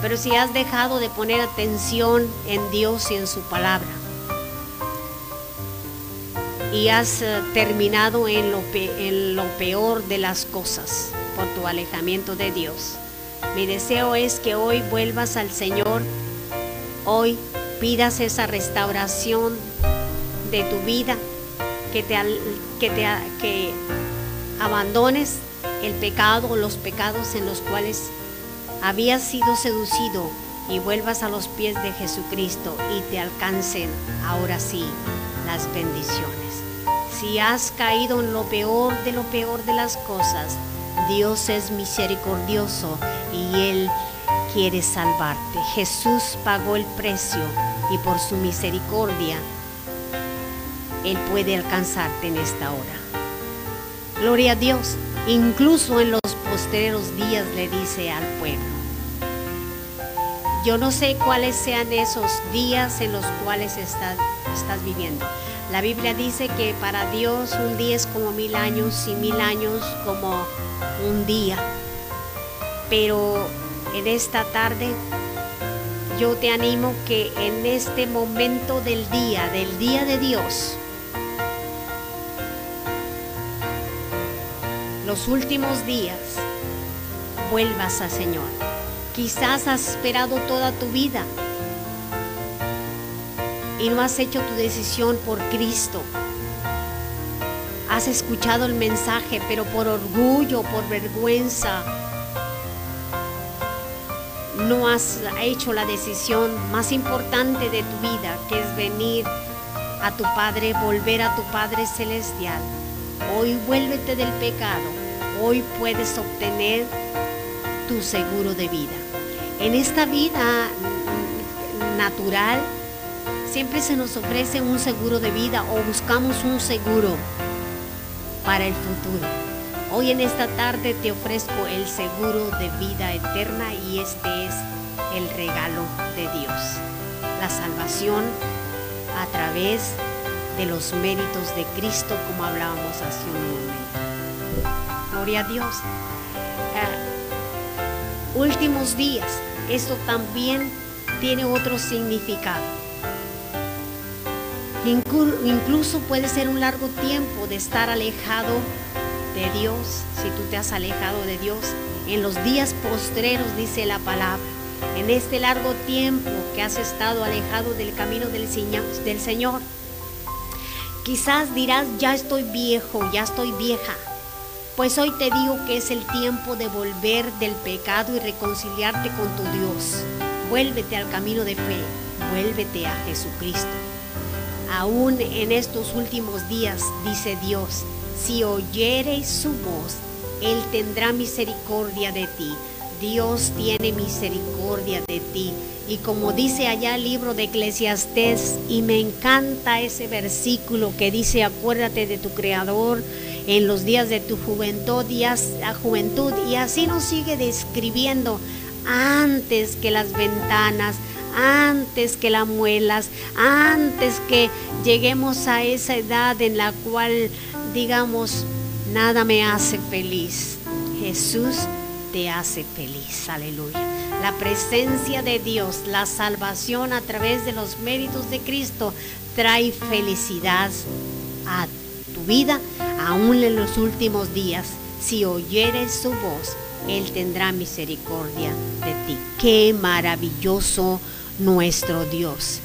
Pero si has dejado de poner atención en Dios y en su palabra, y has eh, terminado en lo, peor de las cosas por tu alejamiento de Dios, mi deseo es que hoy vuelvas al Señor, hoy pidas esa restauración de tu vida, que te, abandones el pecado los pecados en los cuales habías sido seducido y vuelvas a los pies de Jesucristo y te alcancen ahora sí las bendiciones. Si has caído en lo peor de lo peor de las cosas, Dios es misericordioso y Él quiere salvarte. Jesús pagó el precio y por su misericordia Él puede alcanzarte en esta hora. Gloria a Dios. Incluso en los postreros días le dice al pueblo. Yo no sé cuáles sean esos días en los cuales estás, estás viviendo. La Biblia dice que para Dios un día es como mil años y mil años como un día. Pero en esta tarde yo te animo que en este momento del día, del día de Dios, los últimos días, vuelvas al Señor. Quizás has esperado toda tu vida y no has hecho tu decisión por Cristo. Has escuchado el mensaje, pero por orgullo, por vergüenza, no has hecho la decisión más importante de tu vida, que es venir a tu Padre, volver a tu Padre Celestial. Hoy vuélvete del pecado. Hoy puedes obtener tu seguro de vida. En esta vida natural siempre se nos ofrece un seguro de vida o buscamos un seguro para el futuro. Hoy en esta tarde te ofrezco el seguro de vida eterna y este es el regalo de Dios. La salvación a través de los méritos de Cristo como hablábamos hace un momento. A Dios. Eh, últimos días, esto también tiene otro significado. Incluso puede ser un largo tiempo de estar alejado de Dios, si tú te has alejado de Dios. En los días postreros, dice la palabra, en este largo tiempo que has estado alejado del camino del Señor, quizás dirás, ya estoy viejo, ya estoy vieja. Pues hoy te digo que es el tiempo de volver del pecado y reconciliarte con tu Dios. Vuélvete al camino de fe, vuélvete a Jesucristo. Aún en estos últimos días, dice Dios, si oyereis su voz, Él tendrá misericordia de ti. Dios tiene misericordia de ti. Y como dice allá el libro de Eclesiastés, y me encanta ese versículo que dice, acuérdate de tu Creador en los días de tu juventud y, juventud. y así nos sigue describiendo antes que las ventanas, antes que las muelas, antes que lleguemos a esa edad en la cual digamos, nada me hace feliz. Jesús te hace feliz. Aleluya. La presencia de Dios, la salvación a través de los méritos de Cristo trae felicidad a tu vida, aún en los últimos días. Si oyeres su voz, Él tendrá misericordia de ti. Qué maravilloso nuestro Dios.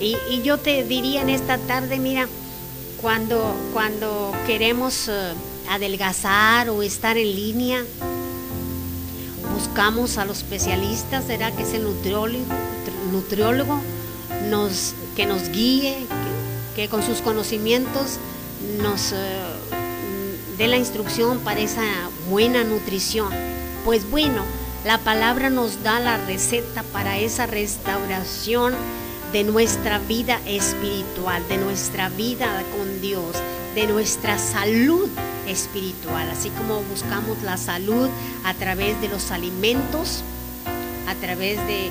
Y, yo te diría en esta tarde, mira, cuando, cuando queremos eh, adelgazar o estar en línea, buscamos a los especialistas, será que es el nutriólogo, nutriólogo que nos guíe, que, con sus conocimientos nos eh, dé la instrucción para esa buena nutrición. Pues bueno, la palabra nos da la receta para esa restauración de nuestra vida espiritual, de nuestra vida con Dios, de nuestra salud espiritual, así como buscamos la salud a través de los alimentos, a través de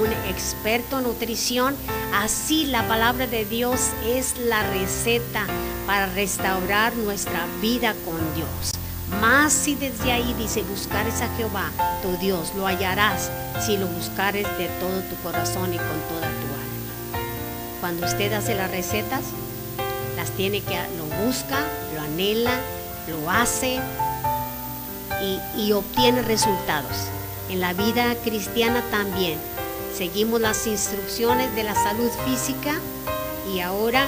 un experto en nutrición, así la palabra de Dios es la receta para restaurar nuestra vida con Dios. Más si desde ahí dice, buscares a Jehová, tu Dios, lo hallarás si lo buscares de todo tu corazón y con toda tu cuando usted hace las recetas, las tiene que, lo busca, lo anhela, lo hace y, obtiene resultados. En la vida cristiana también. Seguimos las instrucciones de la salud física y ahora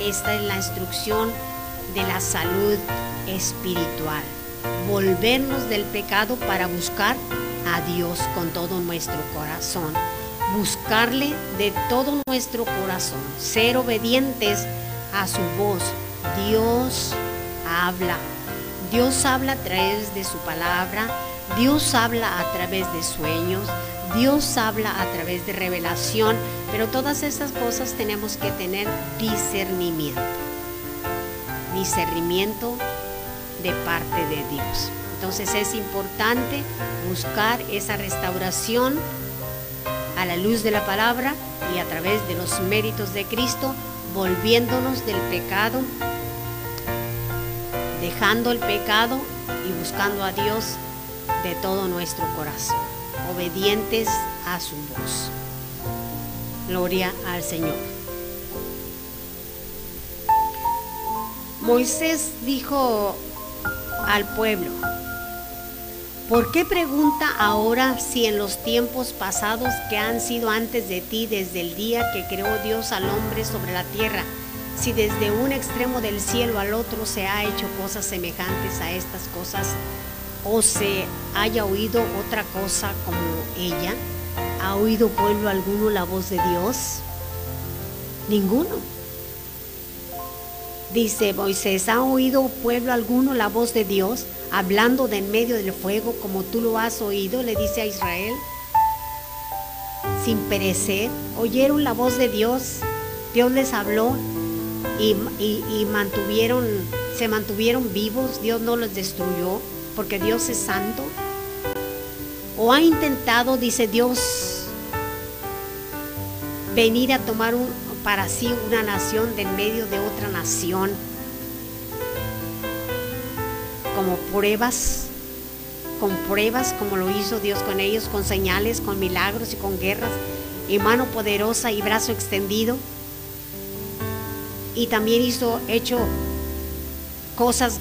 esta es la instrucción de la salud espiritual. Volvernos del pecado para buscar a Dios con todo nuestro corazón buscarle de todo nuestro corazón, ser obedientes a su voz. Dios habla. Dios habla a través de su palabra. Dios habla a través de sueños. Dios habla a través de revelación. Pero todas esas cosas tenemos que tener discernimiento. Discernimiento de parte de Dios. Entonces es importante buscar esa restauración a la luz de la palabra y a través de los méritos de Cristo, volviéndonos del pecado, dejando el pecado y buscando a Dios de todo nuestro corazón, obedientes a su voz. Gloria al Señor. Moisés dijo al pueblo, ¿Por qué pregunta ahora si en los tiempos pasados que han sido antes de ti, desde el día que creó Dios al hombre sobre la tierra, si desde un extremo del cielo al otro se ha hecho cosas semejantes a estas cosas, o se haya oído otra cosa como ella? ¿Ha oído pueblo alguno la voz de Dios? Ninguno. Dice Moisés, ¿ha oído pueblo alguno la voz de Dios? hablando de en medio del fuego como tú lo has oído, le dice a Israel, sin perecer, oyeron la voz de Dios, Dios les habló y, mantuvieron, se mantuvieron vivos, Dios no los destruyó, porque Dios es santo. O ha intentado, dice Dios, venir a tomar para sí una nación de en medio de otra nación como pruebas, con pruebas como lo hizo Dios con ellos, con señales, con milagros y con guerras, y mano poderosa y brazo extendido. Y también hizo, hecho cosas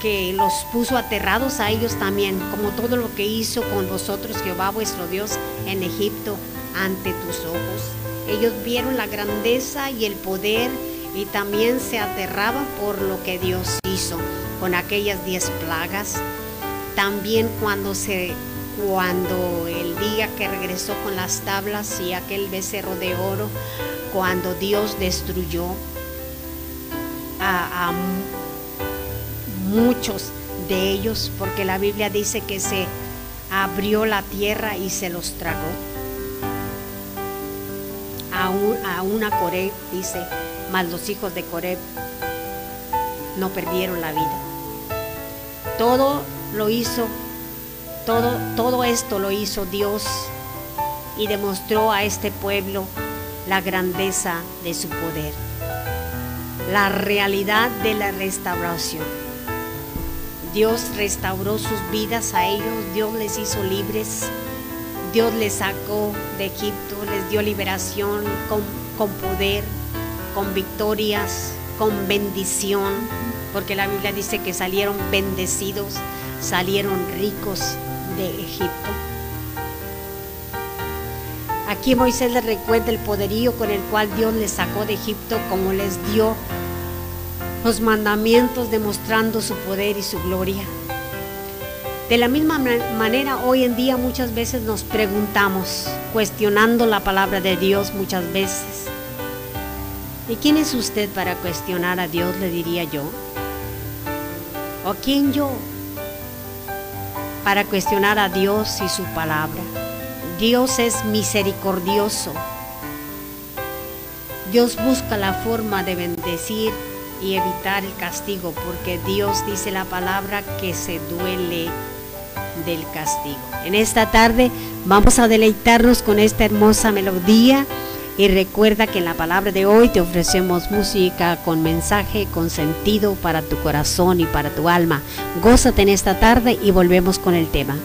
que los puso aterrados a ellos también, como todo lo que hizo con vosotros Jehová vuestro Dios en Egipto ante tus ojos. Ellos vieron la grandeza y el poder y también se aterraban por lo que Dios hizo con aquellas diez plagas. También cuando se cuando el día que regresó con las tablas y aquel becerro de oro, cuando Dios destruyó a, a muchos de ellos, porque la Biblia dice que se abrió la tierra y se los tragó. A, una Coreb, dice, más los hijos de Coreb no perdieron la vida. Todo lo hizo, todo, todo esto lo hizo Dios y demostró a este pueblo la grandeza de su poder, la realidad de la restauración. Dios restauró sus vidas a ellos, Dios les hizo libres, Dios les sacó de Egipto, les dio liberación con, con poder, con victorias, con bendición, porque la Biblia dice que salieron bendecidos, salieron ricos de Egipto. Aquí Moisés les recuerda el poderío con el cual Dios les sacó de Egipto, como les dio los mandamientos demostrando su poder y su gloria. De la misma manera, hoy en día muchas veces nos preguntamos, cuestionando la palabra de Dios muchas veces, ¿y quién es usted para cuestionar a Dios? Le diría yo. ¿O quién yo? Para cuestionar a Dios y su palabra. Dios es misericordioso. Dios busca la forma de bendecir y evitar el castigo, porque Dios dice la palabra que se duele del castigo. En esta tarde vamos a deleitarnos con esta hermosa melodía y recuerda que en la palabra de hoy te ofrecemos música con mensaje, con sentido para tu corazón y para tu alma. Gózate en esta tarde y volvemos con el tema.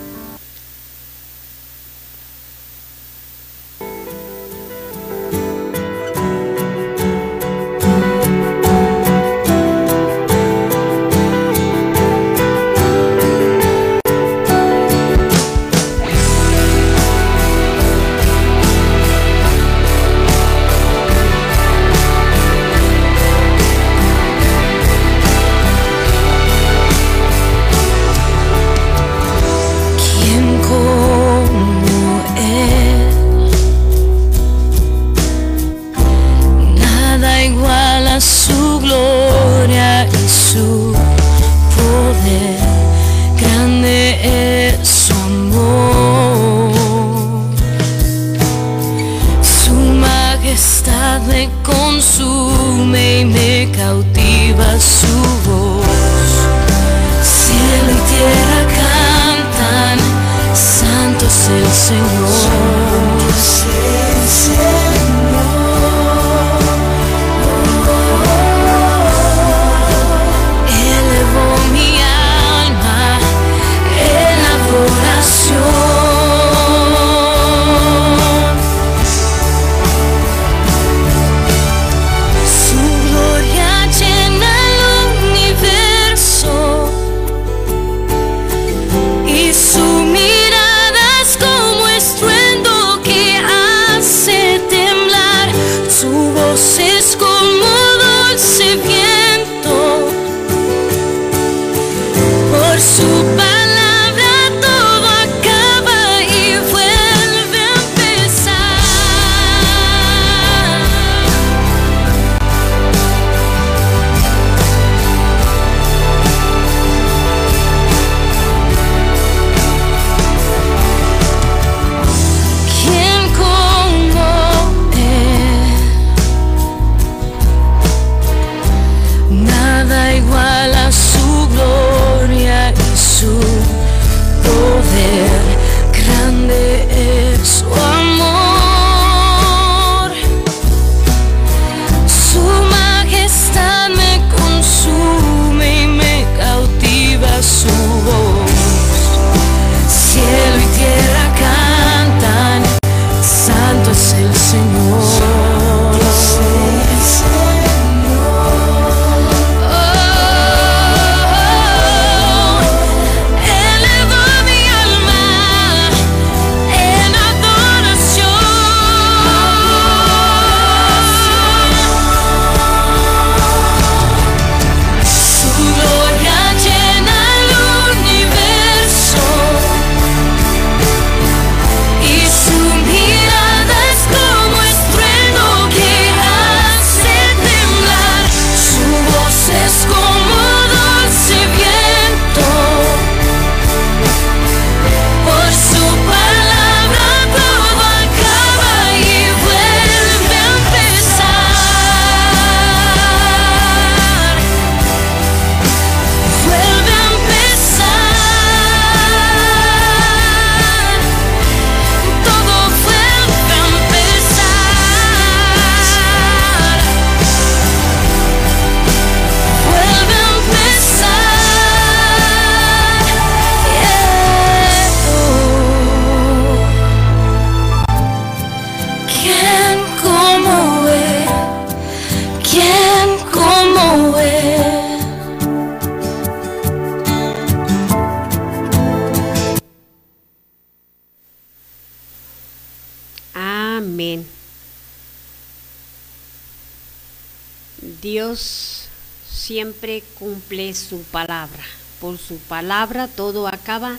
Su palabra. Por su palabra todo acaba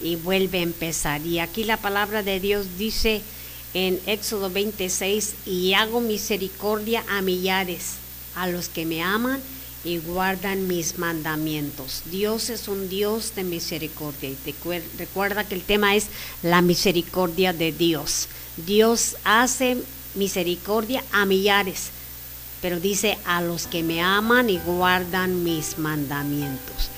y vuelve a empezar. Y aquí la palabra de Dios dice en Éxodo 26, y hago misericordia a millares, a los que me aman y guardan mis mandamientos. Dios es un Dios de misericordia. Y te recuerda que el tema es la misericordia de Dios. Dios hace misericordia a millares pero dice a los que me aman y guardan mis mandamientos.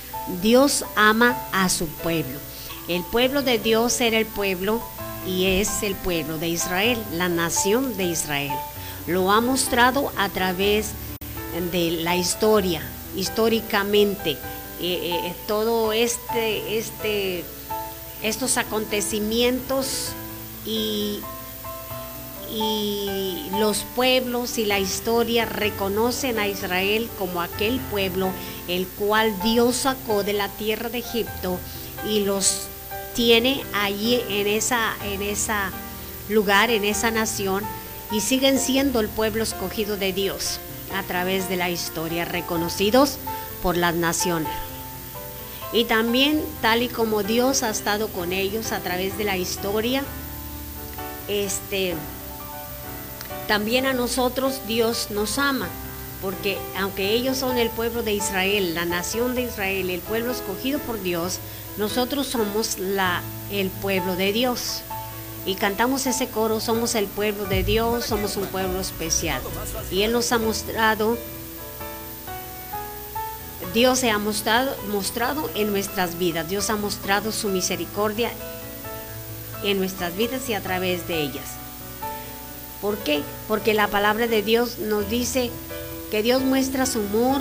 Dios ama a su pueblo. El pueblo de Dios era el pueblo y es el pueblo de Israel, la nación de Israel. Lo ha mostrado a través de la historia, históricamente. Eh, eh, todo este, este, estos acontecimientos y, y los pueblos y la historia reconocen a Israel como aquel pueblo el cual Dios sacó de la tierra de Egipto y los tiene allí en esa en ese lugar, en esa nación y siguen siendo el pueblo escogido de Dios a través de la historia, reconocidos por las naciones. Y también tal y como Dios ha estado con ellos a través de la historia, este también a nosotros Dios nos ama, porque aunque ellos son el pueblo de Israel, la nación de Israel, el pueblo escogido por Dios, nosotros somos la, el pueblo de Dios. Y cantamos ese coro, somos el pueblo de Dios, somos un pueblo especial. Y Él nos ha mostrado, Dios se ha mostrado, mostrado en nuestras vidas, Dios ha mostrado su misericordia en nuestras vidas y a través de ellas. ¿Por qué? Porque la palabra de Dios nos dice que Dios muestra su amor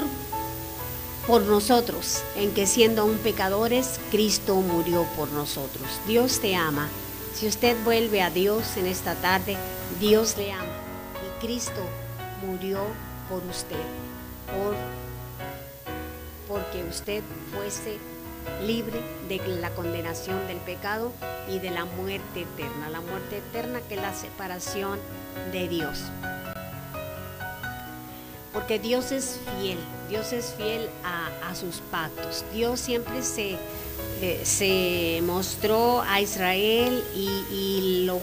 por nosotros, en que siendo aún pecadores, Cristo murió por nosotros. Dios te ama. Si usted vuelve a Dios en esta tarde, Dios le ama. Y Cristo murió por usted, por, porque usted fuese libre de la condenación del pecado y de la muerte eterna. La muerte eterna que es la separación de Dios. Porque Dios es fiel, Dios es fiel a, sus pactos. Dios siempre se, eh, se mostró a Israel y, lo,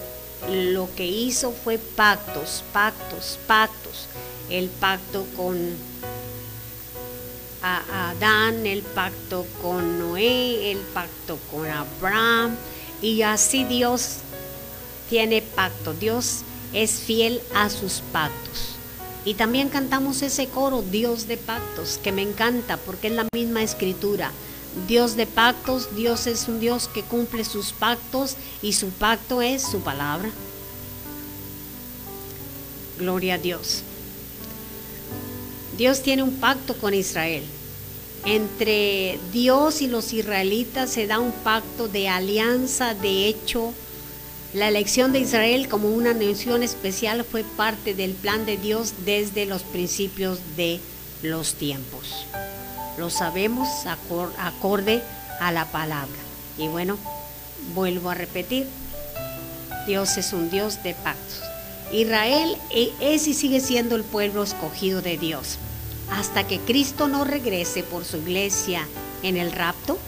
lo que hizo fue pactos, pactos, pactos. El pacto con a Adán, el pacto con Noé, el pacto con Abraham. Y así Dios tiene pacto. Dios es fiel a sus pactos. Y también cantamos ese coro, Dios de pactos, que me encanta porque es la misma escritura. Dios de pactos, Dios es un Dios que cumple sus pactos y su pacto es su palabra. Gloria a Dios. Dios tiene un pacto con Israel. Entre Dios y los israelitas se da un pacto de alianza, de hecho, la elección de Israel como una nación especial fue parte del plan de Dios desde los principios de los tiempos. Lo sabemos acorde a la palabra. Y bueno, vuelvo a repetir, Dios es un Dios de pactos. Israel e-, es y sigue siendo el pueblo escogido de Dios. Hasta que Cristo no regrese por su iglesia en el rapto,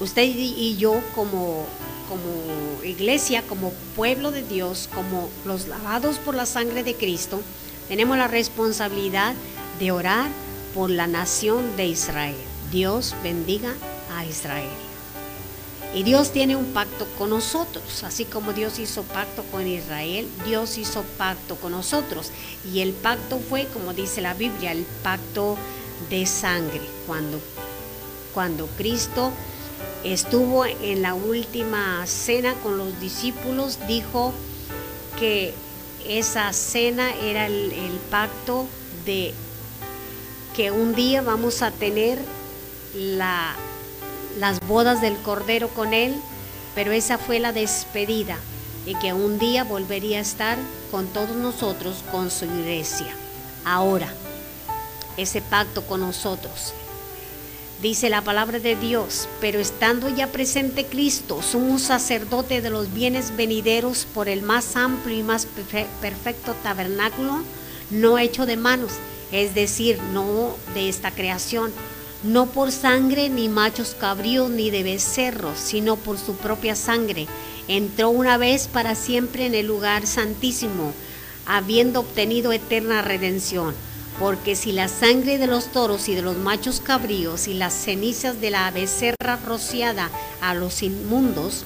usted y yo como, como iglesia, como pueblo de Dios, como los lavados por la sangre de Cristo, tenemos la responsabilidad de orar por la nación de Israel. Dios bendiga a Israel. Y Dios tiene un pacto con nosotros, así como Dios hizo pacto con Israel, Dios hizo pacto con nosotros. Y el pacto fue, como dice la Biblia, el pacto de sangre. Cuando, cuando Cristo estuvo en la última cena con los discípulos, dijo que esa cena era el, el pacto de que un día vamos a tener la, las bodas del Cordero con Él, pero esa fue la despedida y que un día volvería a estar con todos nosotros, con su iglesia. Ahora, ese pacto con nosotros. Dice la palabra de Dios, pero estando ya presente Cristo, sumo sacerdote de los bienes venideros por el más amplio y más perfecto tabernáculo, no hecho de manos, es decir, no de esta creación, no por sangre ni machos cabríos ni de becerros, sino por su propia sangre. Entró una vez para siempre en el lugar santísimo, habiendo obtenido eterna redención. Porque si la sangre de los toros y de los machos cabríos y las cenizas de la becerra rociada a los inmundos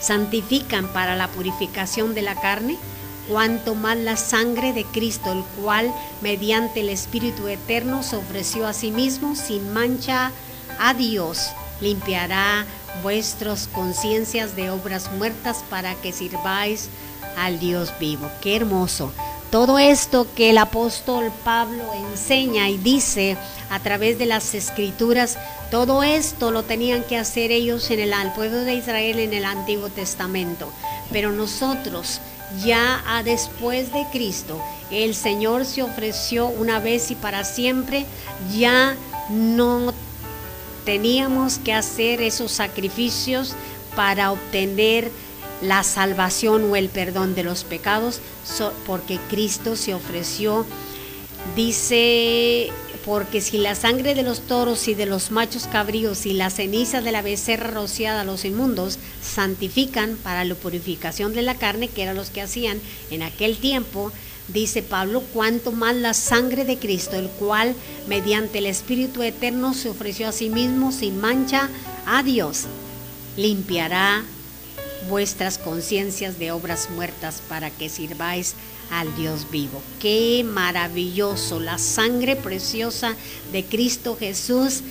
santifican para la purificación de la carne, cuanto más la sangre de Cristo, el cual mediante el Espíritu Eterno se ofreció a sí mismo sin mancha a Dios, limpiará vuestras conciencias de obras muertas para que sirváis al Dios vivo. Qué hermoso. Todo esto que el apóstol Pablo enseña y dice a través de las escrituras, todo esto lo tenían que hacer ellos en el pueblo de Israel en el Antiguo Testamento. Pero nosotros ya a después de Cristo, el Señor se ofreció una vez y para siempre, ya no teníamos que hacer esos sacrificios para obtener la salvación o el perdón de los pecados, porque Cristo se ofreció, dice porque si la sangre de los toros y de los machos cabríos y la ceniza de la becerra rociada a los inmundos santifican para la purificación de la carne, que eran los que hacían en aquel tiempo, dice Pablo, cuanto más la sangre de Cristo, el cual mediante el Espíritu Eterno se ofreció a sí mismo sin mancha a Dios, limpiará vuestras conciencias de obras muertas para que sirváis al Dios vivo. Qué maravilloso, la sangre preciosa de Cristo Jesús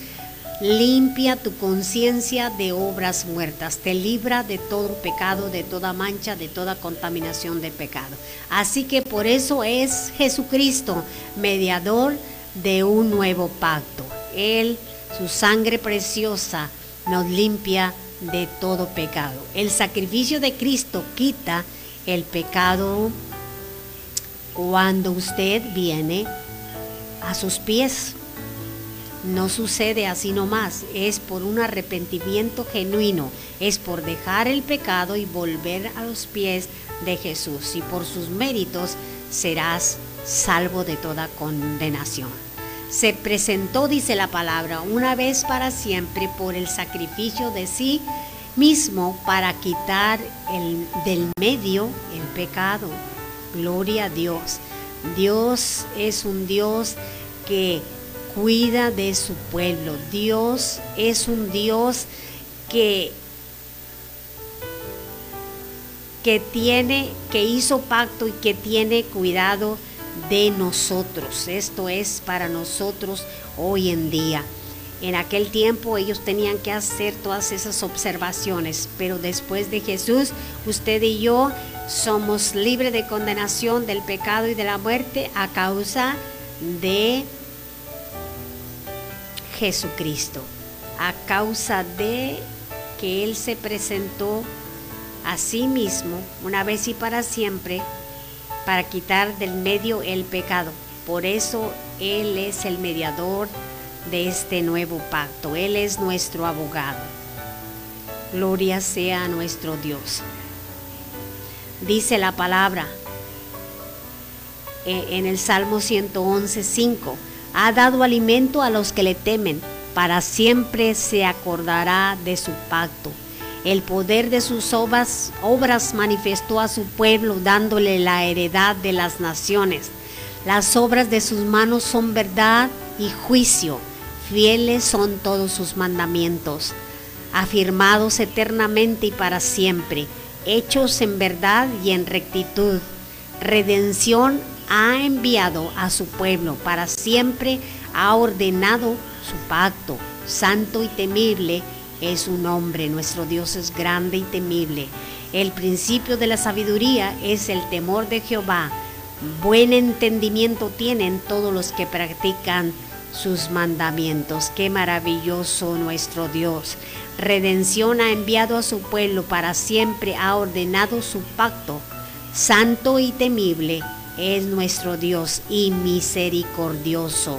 limpia tu conciencia de obras muertas, te libra de todo pecado, de toda mancha, de toda contaminación de pecado. Así que por eso es Jesucristo, mediador de un nuevo pacto. Él, su sangre preciosa, nos limpia de todo pecado. El sacrificio de Cristo quita el pecado cuando usted viene a sus pies. No sucede así nomás, es por un arrepentimiento genuino, es por dejar el pecado y volver a los pies de Jesús y por sus méritos serás salvo de toda condenación. Se presentó, dice la palabra, una vez para siempre por el sacrificio de sí mismo para quitar el, del medio el pecado. Gloria a Dios. Dios es un Dios que cuida de su pueblo. Dios es un Dios que que tiene que hizo pacto y que tiene cuidado de nosotros. Esto es para nosotros hoy en día. En aquel tiempo ellos tenían que hacer todas esas observaciones, pero después de Jesús, usted y yo somos libres de condenación del pecado y de la muerte a causa de Jesucristo, a causa de que Él se presentó a sí mismo una vez y para siempre para quitar del medio el pecado. Por eso Él es el mediador de este nuevo pacto. Él es nuestro abogado. Gloria sea nuestro Dios. Dice la palabra eh, en el Salmo 111, 5. Ha dado alimento a los que le temen, para siempre se acordará de su pacto. El poder de sus obras, obras manifestó a su pueblo, dándole la heredad de las naciones. Las obras de sus manos son verdad y juicio. Fieles son todos sus mandamientos, afirmados eternamente y para siempre, hechos en verdad y en rectitud. Redención ha enviado a su pueblo, para siempre ha ordenado su pacto. Santo y temible es su nombre, nuestro Dios es grande y temible. El principio de la sabiduría es el temor de Jehová. Buen entendimiento tienen todos los que practican sus mandamientos. Qué maravilloso nuestro Dios. Redención ha enviado a su pueblo para siempre, ha ordenado su pacto. Santo y temible es nuestro Dios y misericordioso.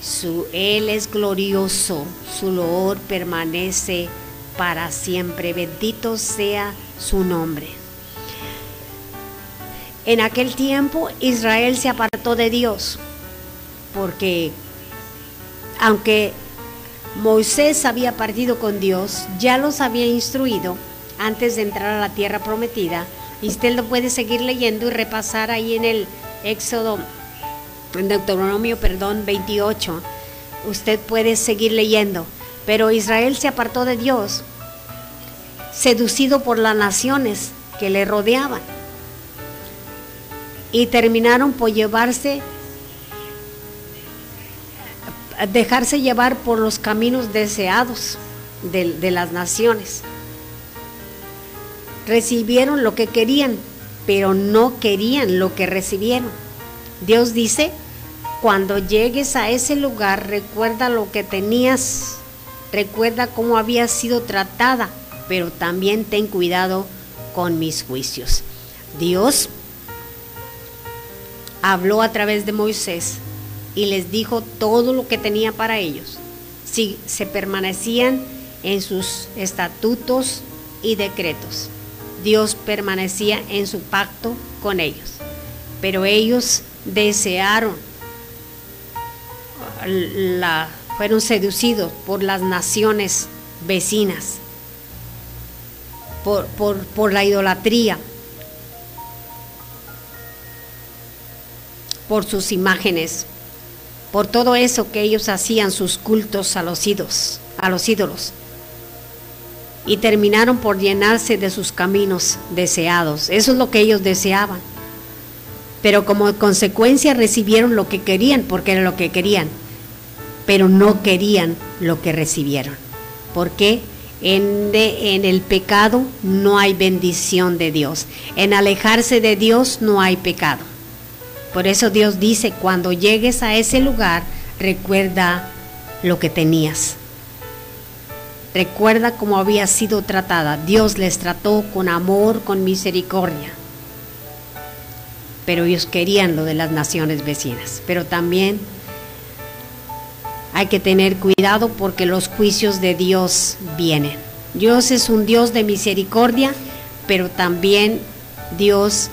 Su, él es glorioso, su loor permanece para siempre. Bendito sea su nombre. En aquel tiempo Israel se apartó de Dios, porque aunque Moisés había partido con Dios, ya los había instruido antes de entrar a la tierra prometida. Y usted lo puede seguir leyendo y repasar ahí en el Éxodo en Deuteronomio, perdón, 28. Usted puede seguir leyendo. Pero Israel se apartó de Dios, seducido por las naciones que le rodeaban. Y terminaron por llevarse, dejarse llevar por los caminos deseados de, de las naciones. Recibieron lo que querían, pero no querían lo que recibieron. Dios dice, cuando llegues a ese lugar, recuerda lo que tenías, recuerda cómo había sido tratada, pero también ten cuidado con mis juicios. Dios habló a través de Moisés y les dijo todo lo que tenía para ellos, si se permanecían en sus estatutos y decretos. Dios permanecía en su pacto con ellos, pero ellos desearon, fueron seducidos por las naciones vecinas, por, por la idolatría, por sus imágenes, por todo eso que ellos hacían sus cultos a los ídolos, a los ídolos. Y terminaron por llenarse de sus caminos deseados. Eso es lo que ellos deseaban pero como consecuencia recibieron lo que querían, porque era lo que querían, pero no querían lo que recibieron. Porque en, en el pecado no hay bendición de Dios, en alejarse de Dios no hay pecado. Por eso Dios dice, cuando llegues a ese lugar, recuerda lo que tenías. Recuerda cómo había sido tratada. Dios les trató con amor, con misericordia pero ellos querían lo de las naciones vecinas. Pero también hay que tener cuidado porque los juicios de Dios vienen. Dios es un Dios de misericordia, pero también Dios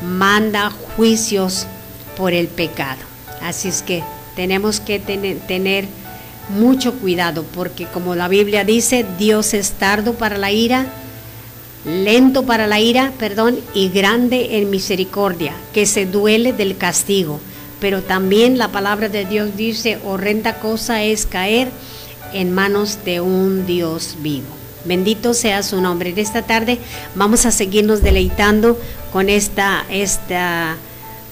manda juicios por el pecado. Así es que tenemos que tener, mucho cuidado porque como la Biblia dice, Dios es tardo para la ira, lento para la ira, perdón, y grande en misericordia, que se duele del castigo. Pero también la palabra de Dios dice, horrenda cosa es caer en manos de un Dios vivo. Bendito sea su nombre. En esta tarde vamos a seguirnos deleitando con esta, esta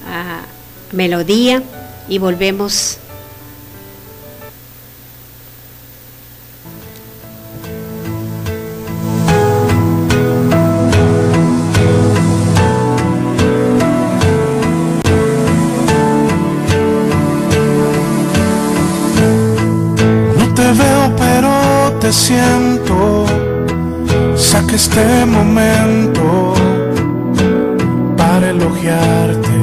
uh, melodía y volvemos No te veo pero te siento, saque este momento para elogiarte.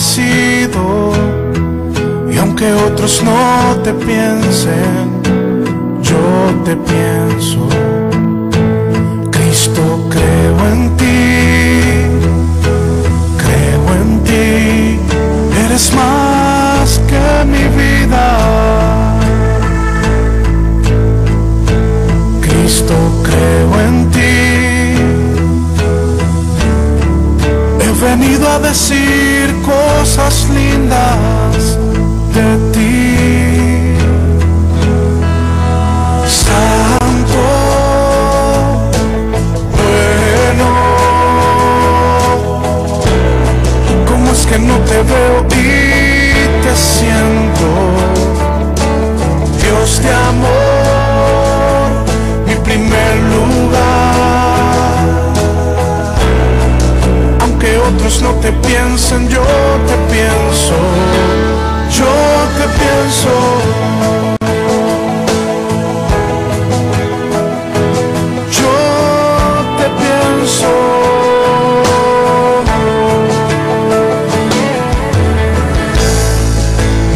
Y aunque otros no te piensen, yo te pienso. Cristo creo en ti, creo en ti, eres más que mi vida. Venido a decir cosas lindas de ti. Santo, bueno, ¿cómo es que no te veo y te siento? Dios de amor, no te piensen, yo te pienso, yo te pienso. Yo te pienso.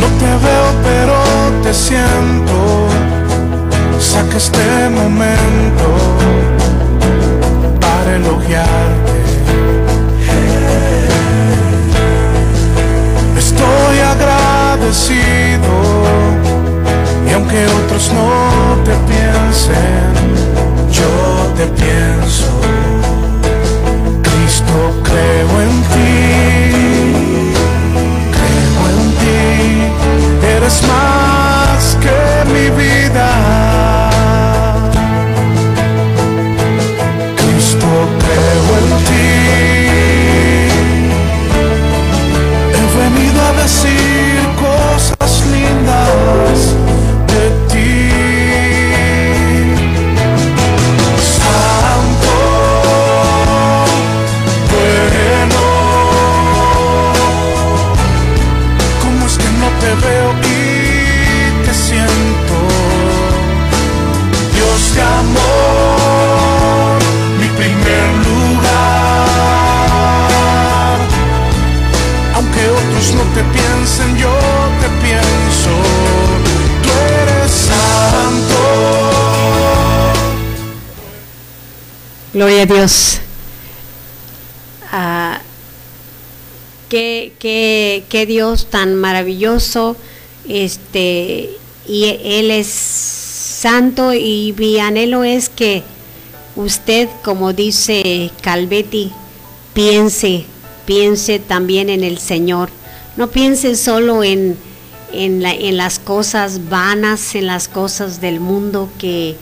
No te veo, pero te siento. Saca este momento no te piensen, yo te pienso. Gloria a Dios. Ah, qué, Dios tan maravilloso. Este, y Él es santo y mi anhelo es que usted, como dice Calvetti, piense, piense también en el Señor. No piense solo en, en las cosas vanas, en las cosas del mundo que,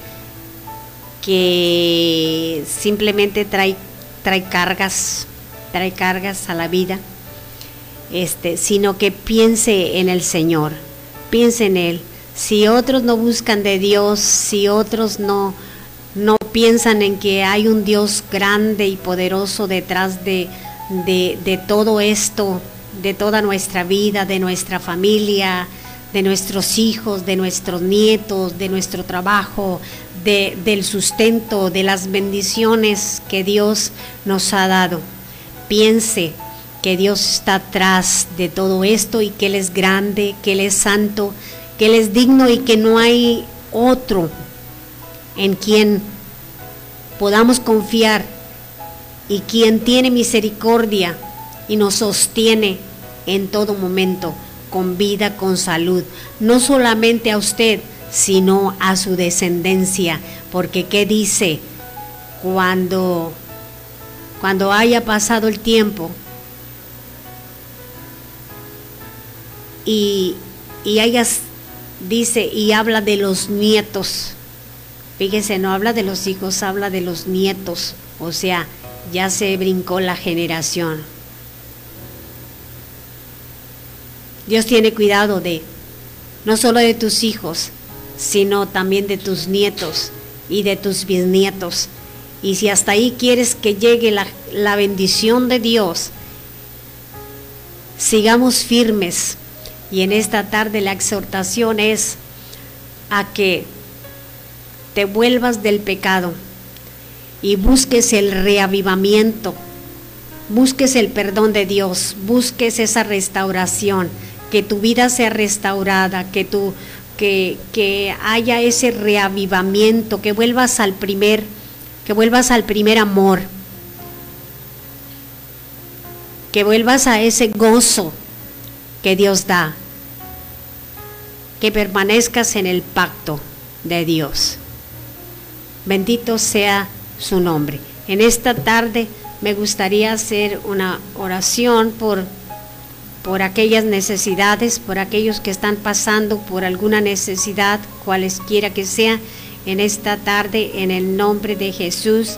que simplemente trae, trae cargas, trae cargas a la vida, este, sino que piense en el Señor, piense en Él. Si otros no buscan de Dios, si otros no, no piensan en que hay un Dios grande y poderoso detrás de, de, de todo esto, de toda nuestra vida, de nuestra familia, de nuestros hijos, de nuestros nietos, de nuestro trabajo, de, del sustento, de las bendiciones que Dios nos ha dado. Piense que Dios está atrás de todo esto y que Él es grande, que Él es santo, que Él es digno y que no hay otro en quien podamos confiar y quien tiene misericordia y nos sostiene en todo momento, con vida, con salud, no solamente a usted, sino a su descendencia, porque ¿qué dice? Cuando, cuando haya pasado el tiempo y, y hayas, dice, y habla de los nietos, fíjese, no habla de los hijos, habla de los nietos, o sea, ya se brincó la generación. Dios tiene cuidado de no solo de tus hijos, sino también de tus nietos y de tus bisnietos. Y si hasta ahí quieres que llegue la, la bendición de Dios, sigamos firmes, Y en esta tarde la exhortación es a que te vuelvas del pecado y busques el reavivamiento, busques el perdón de Dios, busques esa restauración, que tu vida sea restaurada, que tu que, que haya ese reavivamiento, que vuelvas al primer, que vuelvas al primer amor, que vuelvas a ese gozo que Dios da, que permanezcas en el pacto de Dios. Bendito sea su nombre. En esta tarde me gustaría hacer una oración por, por aquellas necesidades, por aquellos que están pasando por alguna necesidad, cualesquiera que sea, en esta tarde, en el nombre de Jesús.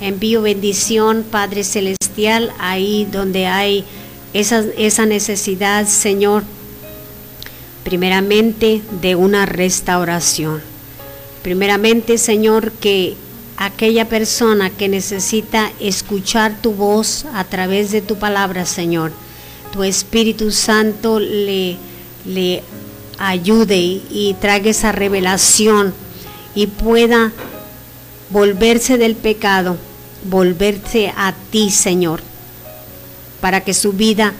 Envío bendición, Padre Celestial, ahí donde hay esa, esa necesidad, Señor, primeramente de una restauración. Primeramente, Señor, que aquella persona que necesita escuchar tu voz a través de tu palabra, Señor, tu Espíritu Santo le, le ayude y traiga esa revelación y pueda volverse del pecado volverse a ti, Señor, para que su vida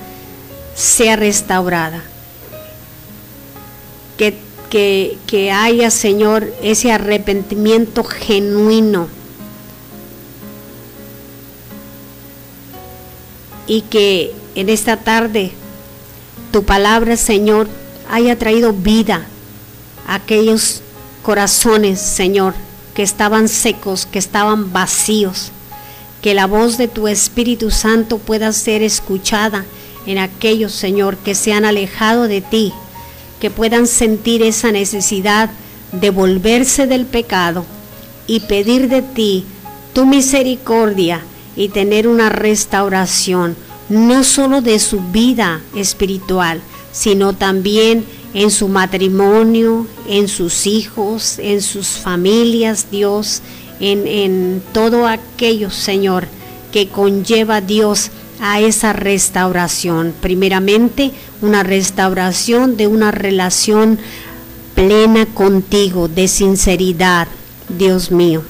sea restaurada. Que, que, que haya, Señor, ese arrepentimiento genuino. Y que en esta tarde. Tu palabra, Señor, haya traído vida a aquellos corazones, Señor, que estaban secos, que estaban vacíos. Que la voz de tu Espíritu Santo pueda ser escuchada en aquellos, Señor, que se han alejado de ti, que puedan sentir esa necesidad de volverse del pecado y pedir de ti tu misericordia y tener una restauración, no solo de su vida espiritual, sino también en su matrimonio, en sus hijos, en sus familias, Dios, en, todo aquello, Señor, que conlleva Dios a esa restauración. Primeramente, una restauración de una relación plena contigo, de sinceridad, Dios mío.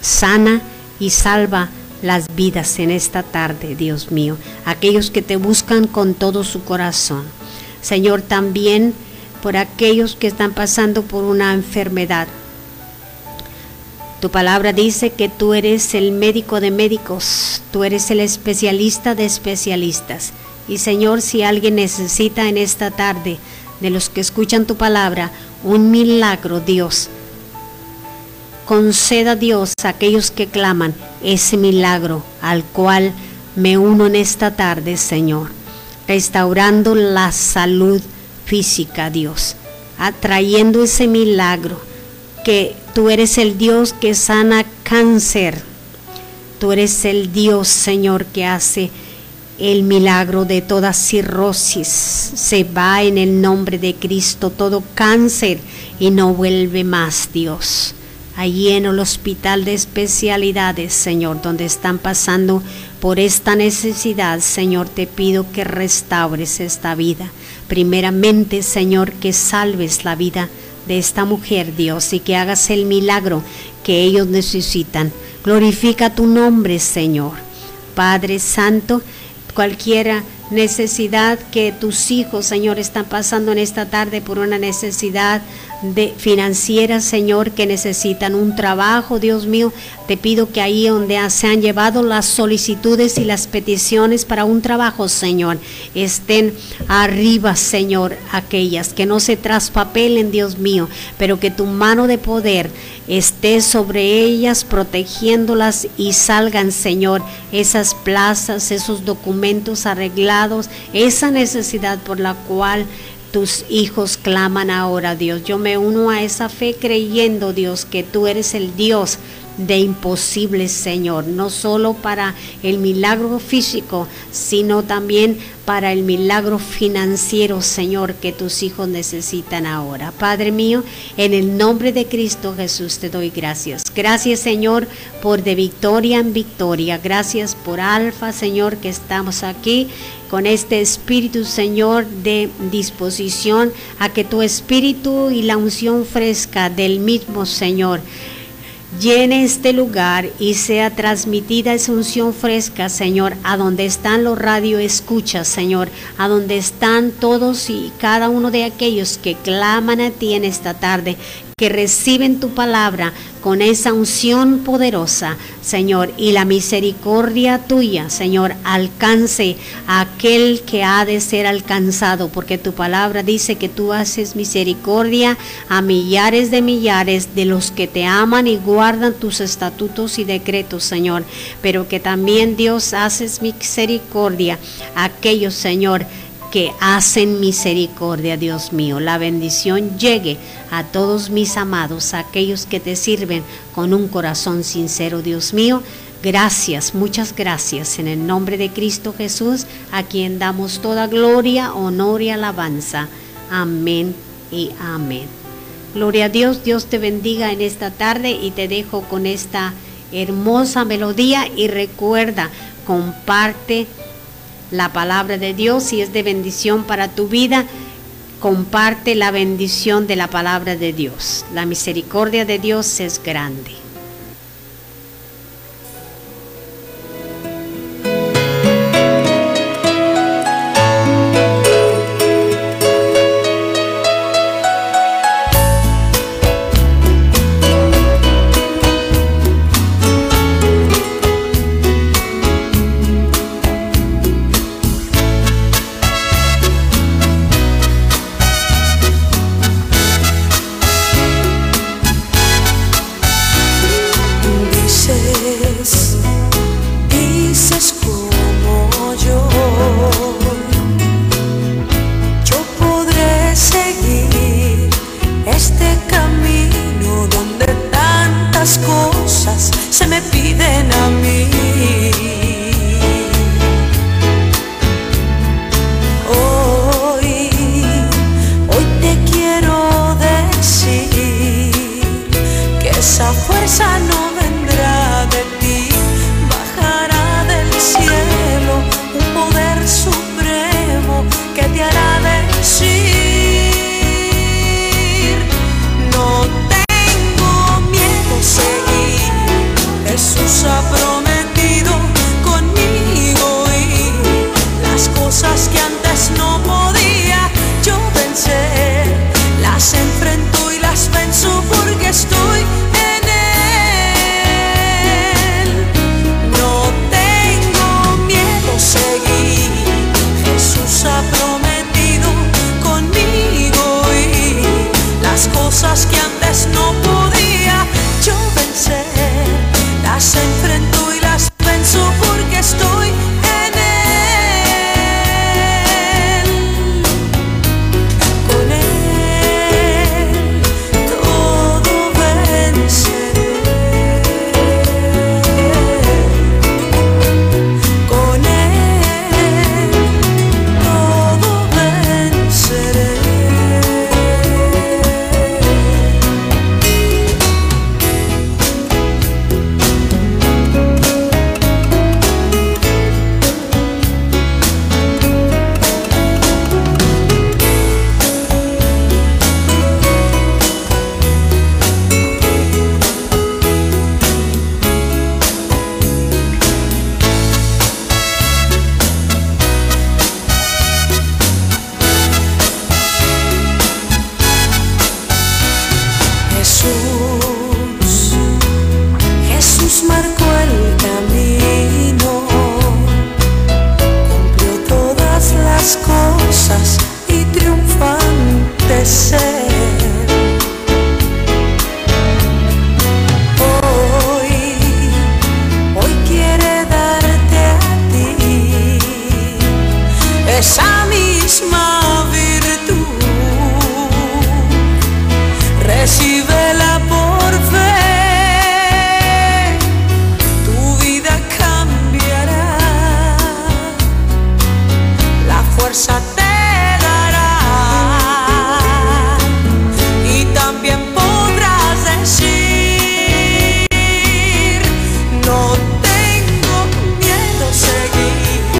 Sana y salva las vidas en esta tarde, Dios mío. Aquellos que te buscan con todo su corazón. Señor, también por aquellos que están pasando por una enfermedad, tu palabra dice que tú eres el médico de médicos, tú eres el especialista de especialistas. Y Señor, si alguien necesita en esta tarde, de los que escuchan tu palabra, un milagro, Dios, conceda Dios a aquellos que claman ese milagro al cual me uno en esta tarde, Señor, restaurando la salud física, Dios, atrayendo ese milagro que tú eres el Dios que sana cáncer. Tú eres el Dios, Señor, que hace el milagro de toda cirrosis. Se va en el nombre de Cristo todo cáncer y no vuelve más, Dios. Allí en el hospital de especialidades, Señor, donde están pasando por esta necesidad, Señor, te pido que restaures esta vida. Primeramente, Señor, que salves la vida de esta mujer, Dios, y que hagas el milagro que ellos necesitan. Glorifica tu nombre, Señor. Padre Santo, cualquiera necesidad que tus hijos, Señor, están pasando en esta tarde por una necesidad de financiera, Señor, que necesitan un trabajo, Dios mío, te pido que ahí donde se han llevado las solicitudes y las peticiones para un trabajo, Señor, estén arriba, Señor, aquellas. Que no se traspapelen, Dios mío, pero que tu mano de poder esté sobre ellas, protegiéndolas y salgan, Señor, esas plazas, esos documentos arreglados, esa necesidad por la cual tus hijos claman ahora, Dios. Yo me uno a esa fe creyendo, Dios, que tú eres el Dios de imposibles, Señor, no solo para el milagro físico, sino también para el milagro financiero, Señor, que tus hijos necesitan ahora. Padre mío, en el nombre de Cristo Jesús te doy gracias. Gracias, Señor, por de victoria en victoria. Gracias por Alfa, Señor, que estamos aquí con este espíritu, Señor, de disposición a que tu espíritu y la unción fresca del mismo Señor llene este lugar y sea transmitida esa unción fresca, Señor, a donde están los radio escuchas, Señor, a donde están todos y cada uno de aquellos que claman a ti en esta tarde, que reciben tu palabra con esa unción poderosa, Señor, y la misericordia tuya, Señor, alcance a aquel que ha de ser alcanzado, porque tu palabra dice que tú haces misericordia a millares de millares de los que te aman y guardan tus estatutos y decretos, Señor, pero que también Dios haces misericordia a aquellos, Señor, que hacen misericordia, Dios mío. La bendición llegue a todos mis amados, a aquellos que te sirven con un corazón sincero, Dios mío. Gracias, muchas gracias en el nombre de Cristo Jesús, a quien damos toda gloria, honor y alabanza. Amén y amén. Gloria a Dios, Dios te bendiga en esta tarde y te dejo con esta hermosa melodía y recuerda, comparte la palabra de Dios y es de bendición para tu vida, comparte la bendición de la palabra de Dios. La misericordia de Dios es grande. με πει δεν αμήν